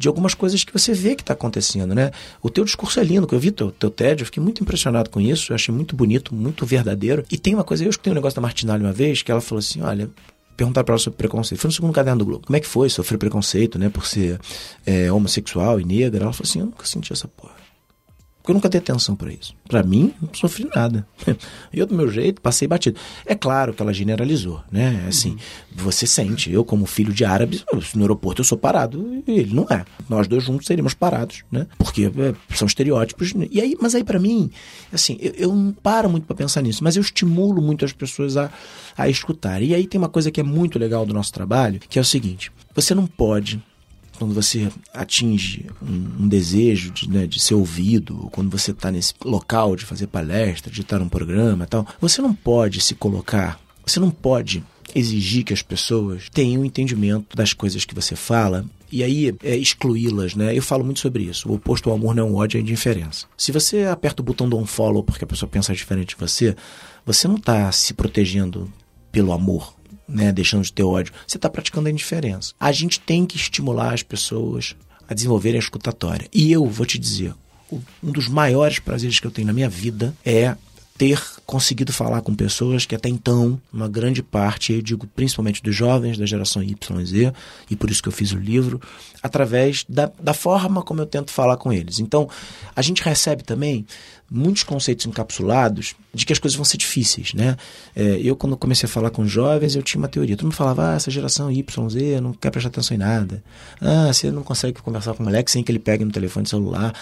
de algumas coisas que você vê que está acontecendo, né? O teu discurso é lindo, eu vi teu, teu TED, eu fiquei muito impressionado com isso, eu achei muito bonito, muito verdadeiro. E tem uma coisa, eu escutei um negócio da Martinalha uma vez, que ela falou assim, olha, perguntar para ela sobre preconceito. Foi no segundo caderno do Globo. Como é que foi sofrer preconceito, né, por ser é, homossexual e negra? Ela falou assim, eu nunca senti essa porra. Porque eu nunca dei atenção para isso. Para mim, não sofri nada. [laughs] eu, do meu jeito, passei batido. É claro que ela generalizou, né? Assim, você sente, eu como filho de árabes, no aeroporto eu sou parado e ele não é. Nós dois juntos seríamos parados, né? Porque é, são estereótipos. E aí, mas aí para mim, assim, eu, eu não paro muito para pensar nisso, mas eu estimulo muito as pessoas a, a escutar. E aí tem uma coisa que é muito legal do nosso trabalho, que é o seguinte: você não pode quando você atinge um, um desejo de, né, de ser ouvido, ou quando você está nesse local de fazer palestra, de estar num programa tal, você não pode se colocar, você não pode exigir que as pessoas tenham entendimento das coisas que você fala e aí é, excluí-las, né? Eu falo muito sobre isso. O oposto ao amor não é um ódio, é indiferença. Se você aperta o botão do unfollow porque a pessoa pensa diferente de você, você não está se protegendo pelo amor, né, deixando de ter ódio, você está praticando a indiferença. A gente tem que estimular as pessoas a desenvolverem a escutatória. E eu vou te dizer, um dos maiores prazeres que eu tenho na minha vida é ter conseguido falar com pessoas que até então, uma grande parte, eu digo principalmente dos jovens da geração Y e por isso que eu fiz o livro, através da, da forma como eu tento falar com eles. Então, a gente recebe também muitos conceitos encapsulados de que as coisas vão ser difíceis, né? É, eu, quando comecei a falar com jovens, eu tinha uma teoria. Todo mundo falava, ah, essa geração Y, Z não quer prestar atenção em nada. Ah, você não consegue conversar com o moleque sem que ele pegue no telefone celular.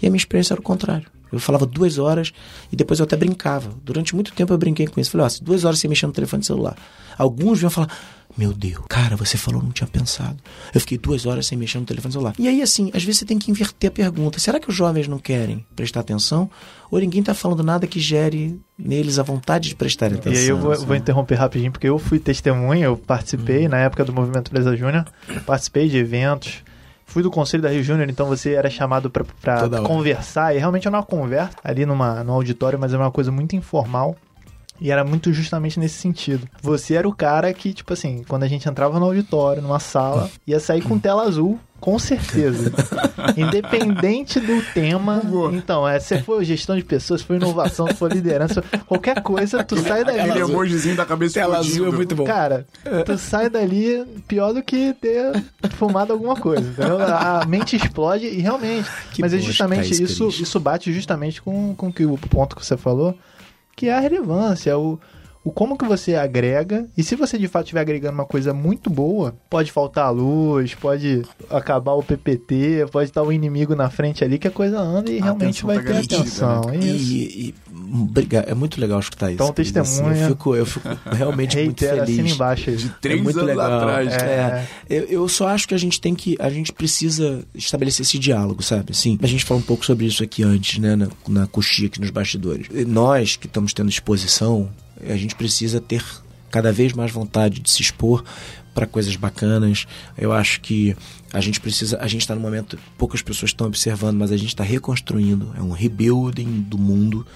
E a minha experiência era o contrário. Eu falava duas horas e depois eu até brincava. Durante muito tempo eu brinquei com isso. Falei, ó, oh, duas horas sem mexer no telefone celular. Alguns vinham falar, meu Deus, cara, você falou, não tinha pensado. Eu fiquei duas horas sem mexer no telefone celular. E aí, assim, às vezes você tem que inverter a pergunta. Será que os jovens não querem prestar atenção? Ou ninguém está falando nada que gere neles a vontade de prestar atenção? E aí eu vou, assim? vou interromper rapidinho, porque eu fui testemunha, eu participei na época do Movimento Presa Júnior, participei de eventos, fui do Conselho da Rio Júnior, então você era chamado para conversar, e realmente era uma conversa ali numa, no auditório, mas era uma coisa muito informal. E era muito justamente nesse sentido. Você era o cara que, tipo assim, quando a gente entrava no auditório, numa sala, ia sair com tela azul, com certeza. [laughs] Independente do tema. Então, é, se for gestão de pessoas, se for inovação, se for liderança, qualquer coisa, tu sai dali. Aquele emojizinho da cabeça Tela azul é muito bom. Cara, tu sai dali pior do que ter fumado alguma coisa, entendeu? A mente explode e realmente. Que mas é justamente isso, isso bate justamente com, com que o ponto que você falou, que é a relevância, o, o como que você agrega, e se você de fato estiver agregando uma coisa muito boa, pode faltar a luz, pode acabar o PPT, pode estar o inimigo na frente ali, que a coisa anda e A realmente vai tá ter garantida, atenção. E, Isso. e briga- é muito legal escutar isso. Então, testemunha. eu, fico, eu fico realmente muito feliz. embaixo aí. De três é muito anos legal. atrás. É, eu, eu só acho que a gente tem que. A gente precisa estabelecer esse diálogo, sabe? Assim, a gente falou um pouco sobre isso aqui antes, né? Na, na coxinha aqui nos bastidores. E Nós que estamos tendo exposição, a gente precisa ter cada vez mais vontade de se expor para coisas bacanas. Eu acho que a gente precisa. A gente está num momento. Poucas pessoas estão observando, mas a gente está reconstruindo. É um rebuilding do mundo.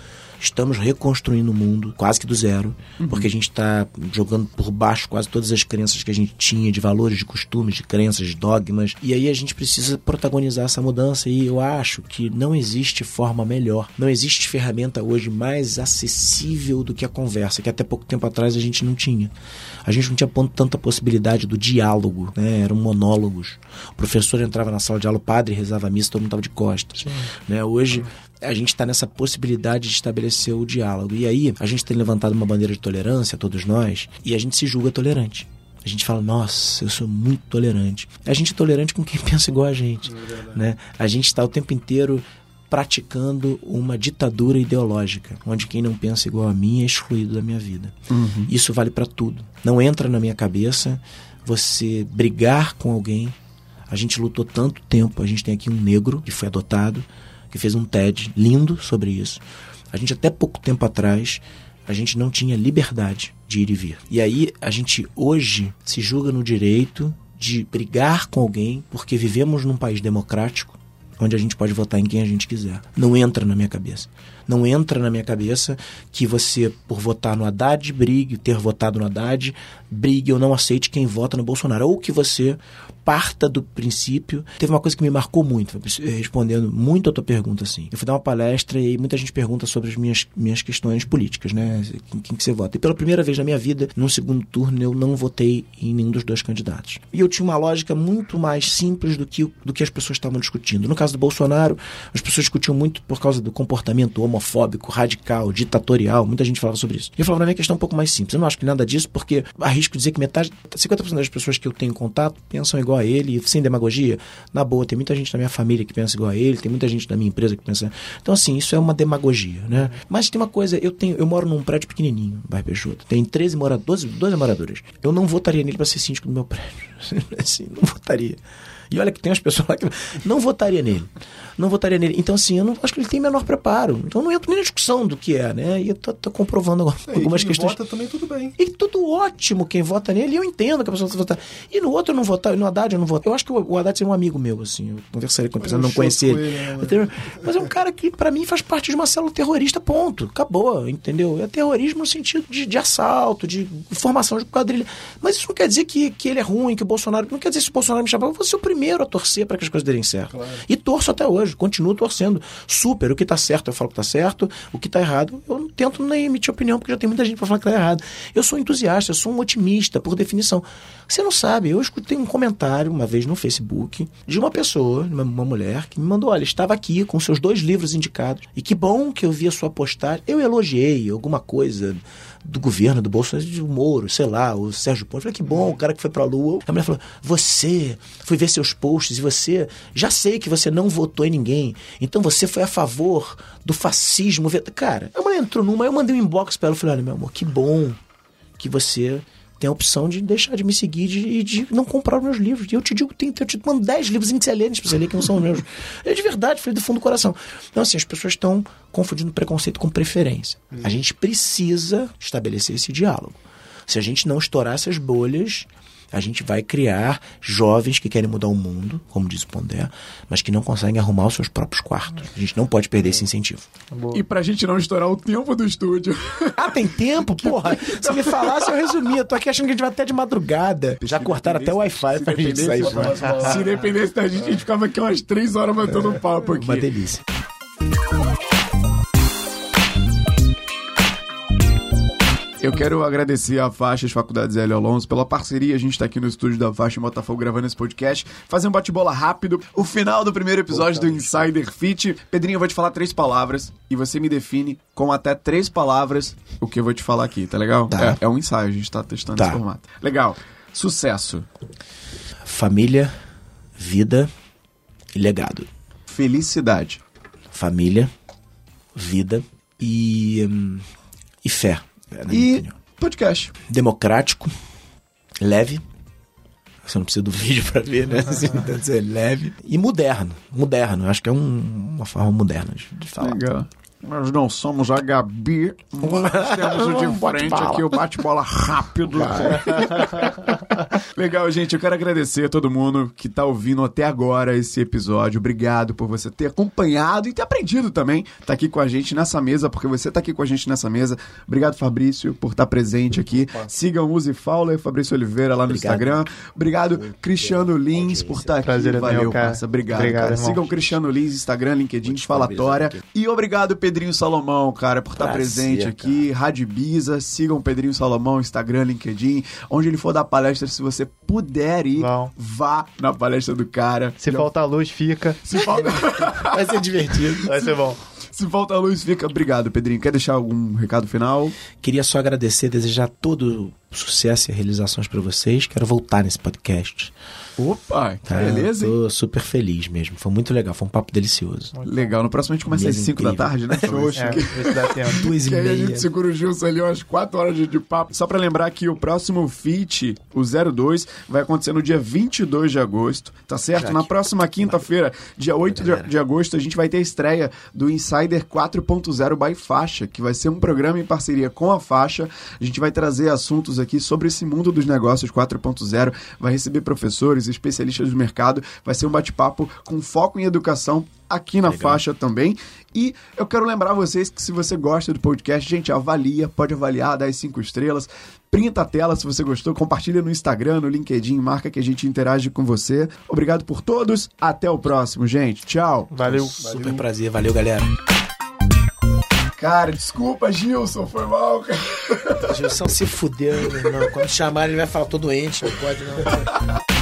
Estamos reconstruindo o mundo quase que do zero, porque a gente está jogando por baixo quase todas as crenças que a gente tinha de valores, de costumes, de crenças, de dogmas. E aí a gente precisa protagonizar essa mudança e eu acho que não existe forma melhor, não existe ferramenta hoje mais acessível do que a conversa, que até pouco tempo atrás a gente não tinha. A gente não tinha tanta possibilidade do diálogo, né? Eram monólogos. O professor entrava na sala de aula, o padre rezava a missa, todo mundo estava de costas. Né? Hoje a gente está nessa possibilidade de estabelecer o diálogo. E aí a gente tem levantado uma bandeira de tolerância, todos nós, e a gente se julga tolerante. A gente fala, nossa, eu sou muito tolerante. A gente é tolerante com quem [laughs] pensa igual a gente. né? A gente está o tempo inteiro praticando uma ditadura ideológica, onde quem não pensa igual a mim é excluído da minha vida. Isso vale para tudo. Não entra na minha cabeça você brigar com alguém. A gente lutou tanto tempo. A gente tem aqui um negro que foi adotado, que fez um TED lindo sobre isso. A gente até pouco tempo atrás a gente não tinha liberdade de ir e vir. E aí a gente hoje se julga no direito de brigar com alguém porque vivemos num país democrático onde a gente pode votar em quem a gente quiser. Não entra na minha cabeça. Não entra na minha cabeça que você, por votar no Haddad, brigue, ter votado no Haddad, brigue ou não aceite quem vota no Bolsonaro. Ou que você parta do princípio. Teve uma coisa que me marcou muito, respondendo muito a tua pergunta, assim. Eu fui dar uma palestra e muita gente pergunta sobre as minhas, minhas questões políticas, né? Quem, quem que você vota? E pela primeira vez na minha vida, num segundo turno, eu não votei em nenhum dos dois candidatos. E eu tinha uma lógica muito mais simples do que, do que as pessoas estavam discutindo. No caso do Bolsonaro, as pessoas discutiam muito por causa do comportamento homofóbico, radical, ditatorial. Muita gente falava sobre isso. E eu falava, na minha questão é um pouco mais simples. Eu não acho que nada disso, porque arrisco dizer que metade, 50% das pessoas que eu tenho contato pensam igual a ele, sem demagogia. Na boa, tem muita gente da minha família que pensa igual a ele, tem muita gente da minha empresa que pensa. Então, assim, isso é uma demagogia, né? Mas tem uma coisa, eu tenho, eu moro num prédio pequenininho, bairro Peixoto. Tem 13 moradores, 12, 12 moradores. Eu não votaria nele para ser síndico do meu prédio. [laughs] assim, não votaria. E olha que tem umas pessoas lá que não votaria nele. Não votaria nele. Então, assim, eu não acho que ele tem menor preparo. Então, eu não entro nem na discussão do que é, né? E eu tô, tô comprovando agora É, algumas e questões. vota também tudo bem. E tudo ótimo quem vota nele, e eu entendo que a pessoa vai votar. E no outro eu não votar, no Haddad eu não voto. Eu acho que o Haddad seria um amigo meu, assim. Eu conversaria com ele, apesar não conhecer ele. ele, né, Entendeu? Mas é um cara que, pra mim, faz parte de uma célula terrorista, ponto. Acabou, entendeu? É terrorismo no sentido de, de assalto, de formação de quadrilha. Mas isso não quer dizer que, que ele é ruim, que o Bolsonaro. Não quer dizer que se o Bolsonaro me chamar, eu vou ser o primeiro a torcer para que as coisas derem certo. E torço até hoje, continuo torcendo. Super, o que tá certo eu falo que tá certo, o que tá errado eu não tento nem emitir opinião, porque já tem muita gente para falar que tá errado. Eu sou entusiasta, eu sou um otimista, por definição. Você não sabe, eu escutei um comentário uma vez no Facebook de uma pessoa, uma, uma mulher, que me mandou: olha, estava aqui com seus dois livros indicados, e que bom que eu vi a sua postagem. Eu elogiei alguma coisa do governo, do Bolsonaro, de Moro, sei lá, o Sérgio Ponte. Eu falei, que bom, o cara que foi pra Lua. A mulher falou, você, fui ver seus posts e você, já sei que você não votou em ninguém, então você foi a favor do fascismo. Cara, a mulher entrou numa, eu mandei um inbox pra ela, falei, olha, meu amor, que bom que você tem a opção de deixar de me seguir de- e de, não comprar os meus livros. E eu te digo, tem, eu te mando 10 livros excelentes pra você ler que não são os meus. [laughs] É de verdade, falei do fundo do coração. Então, assim, as pessoas estão confundindo preconceito com preferência. A gente precisa estabelecer esse diálogo. Se a gente não estourar essas bolhas, a gente vai criar jovens que querem mudar o mundo, como diz o Pondé, mas que não conseguem arrumar os seus próprios quartos. A gente não pode perder esse incentivo. E pra gente não estourar o tempo do estúdio. Ah, tem tempo? [laughs] Porra, se me falasse, eu resumia. Tô aqui achando que a gente vai até de madrugada. Já cortaram até o Wi-Fi pra gente sair. Se dependesse da gente, a gente ficava aqui umas três horas matando um papo aqui. Uma delícia. Eu quero agradecer a Faixas Faculdades Hélio Alonso pela parceria. A gente tá aqui no estúdio da Faixa em Botafogo gravando esse podcast. Fazer um bate-bola rápido. O final do primeiro episódio do Insider Fit. Pedrinho, eu vou te falar três palavras e você me define com até três palavras o que eu vou te falar aqui, tá legal? Tá. É, é um ensaio, a gente tá testando Tá. esse formato. Legal. Sucesso. Família, vida e legado. Felicidade. Família, vida e, hum, e fé. É, E opinião. podcast. Democrático, leve. Você não precisa do [laughs] vídeo pra ver, né? Assim, deve [laughs] ser leve. E moderno. Moderno. Eu Acho que é um- uma forma moderna de, de falar. Legal. Nós não somos a Gabi, mas [laughs] temos o de frente aqui, o bate-bola rápido. Legal, gente. Eu quero agradecer a todo mundo que tá ouvindo até agora esse episódio. Obrigado por você ter acompanhado e ter aprendido também. Tá aqui com a gente nessa mesa, porque você tá aqui com a gente nessa mesa. Obrigado, Fabrício, por estar presente aqui. Sigam Use Fowler, Fabrício Oliveira lá no Obrigado. Instagram. Obrigado, Cristiano Lins, por estar aqui. Prazer meu, Valeu, cara. parça. Obrigado, Obrigado, cara. Sigam Cristiano Lins, Instagram, LinkedIn, Muito Falatória. E obrigado, Pedrinho Salomão, cara, por estar Prazer, presente aqui. Rádio Ibiza, sigam o Pedrinho Salomão, Instagram, LinkedIn. Onde ele for dar palestra, se você puder ir, Vão. vá na palestra do cara. Se Já- faltar luz, fica. se falta, [laughs] Vai ser divertido. Vai ser bom. se falta luz, fica. Obrigado, Pedrinho. Quer deixar algum recado final? Queria só agradecer, desejar todo o sucesso e realizações pra vocês. Quero voltar nesse podcast. Opa, que Tá? beleza, hein? Tô super feliz mesmo. Foi muito legal, foi um papo delicioso. Legal. No próximo a gente começa às Mesa 5 da tarde, né? [laughs] Fabrício? É, dá tempo. [laughs] Duas e Que aí a meia. gente segura o Gilson ali umas 4 horas de, de papo. Só pra lembrar que o próximo feat, o 02, vai acontecer no dia 22 de agosto, tá certo? Já Na que- próxima quinta-feira, dia 8 de, de agosto, a gente vai ter a estreia do Insider 4.0 by Faixa, que vai ser um programa em parceria com a Faixa. A gente vai trazer assuntos aqui sobre esse mundo dos negócios 4.0, vai receber professores, especialistas do mercado, vai ser um bate-papo com foco em educação aqui na faixa também. E eu quero lembrar vocês que se você gosta do podcast, gente, avalia, pode avaliar, dá as cinco estrelas, printa a tela se você gostou, compartilha no Instagram, no LinkedIn, marca que a gente interage com você. Obrigado por todos, até o próximo, gente. Tchau. Valeu. Super prazer. Valeu, galera. Cara, desculpa, Gilson, foi mal, cara. Gilson se fudeu, meu irmão. Quando chamar, ele vai falar, tô doente, não pode não. [laughs]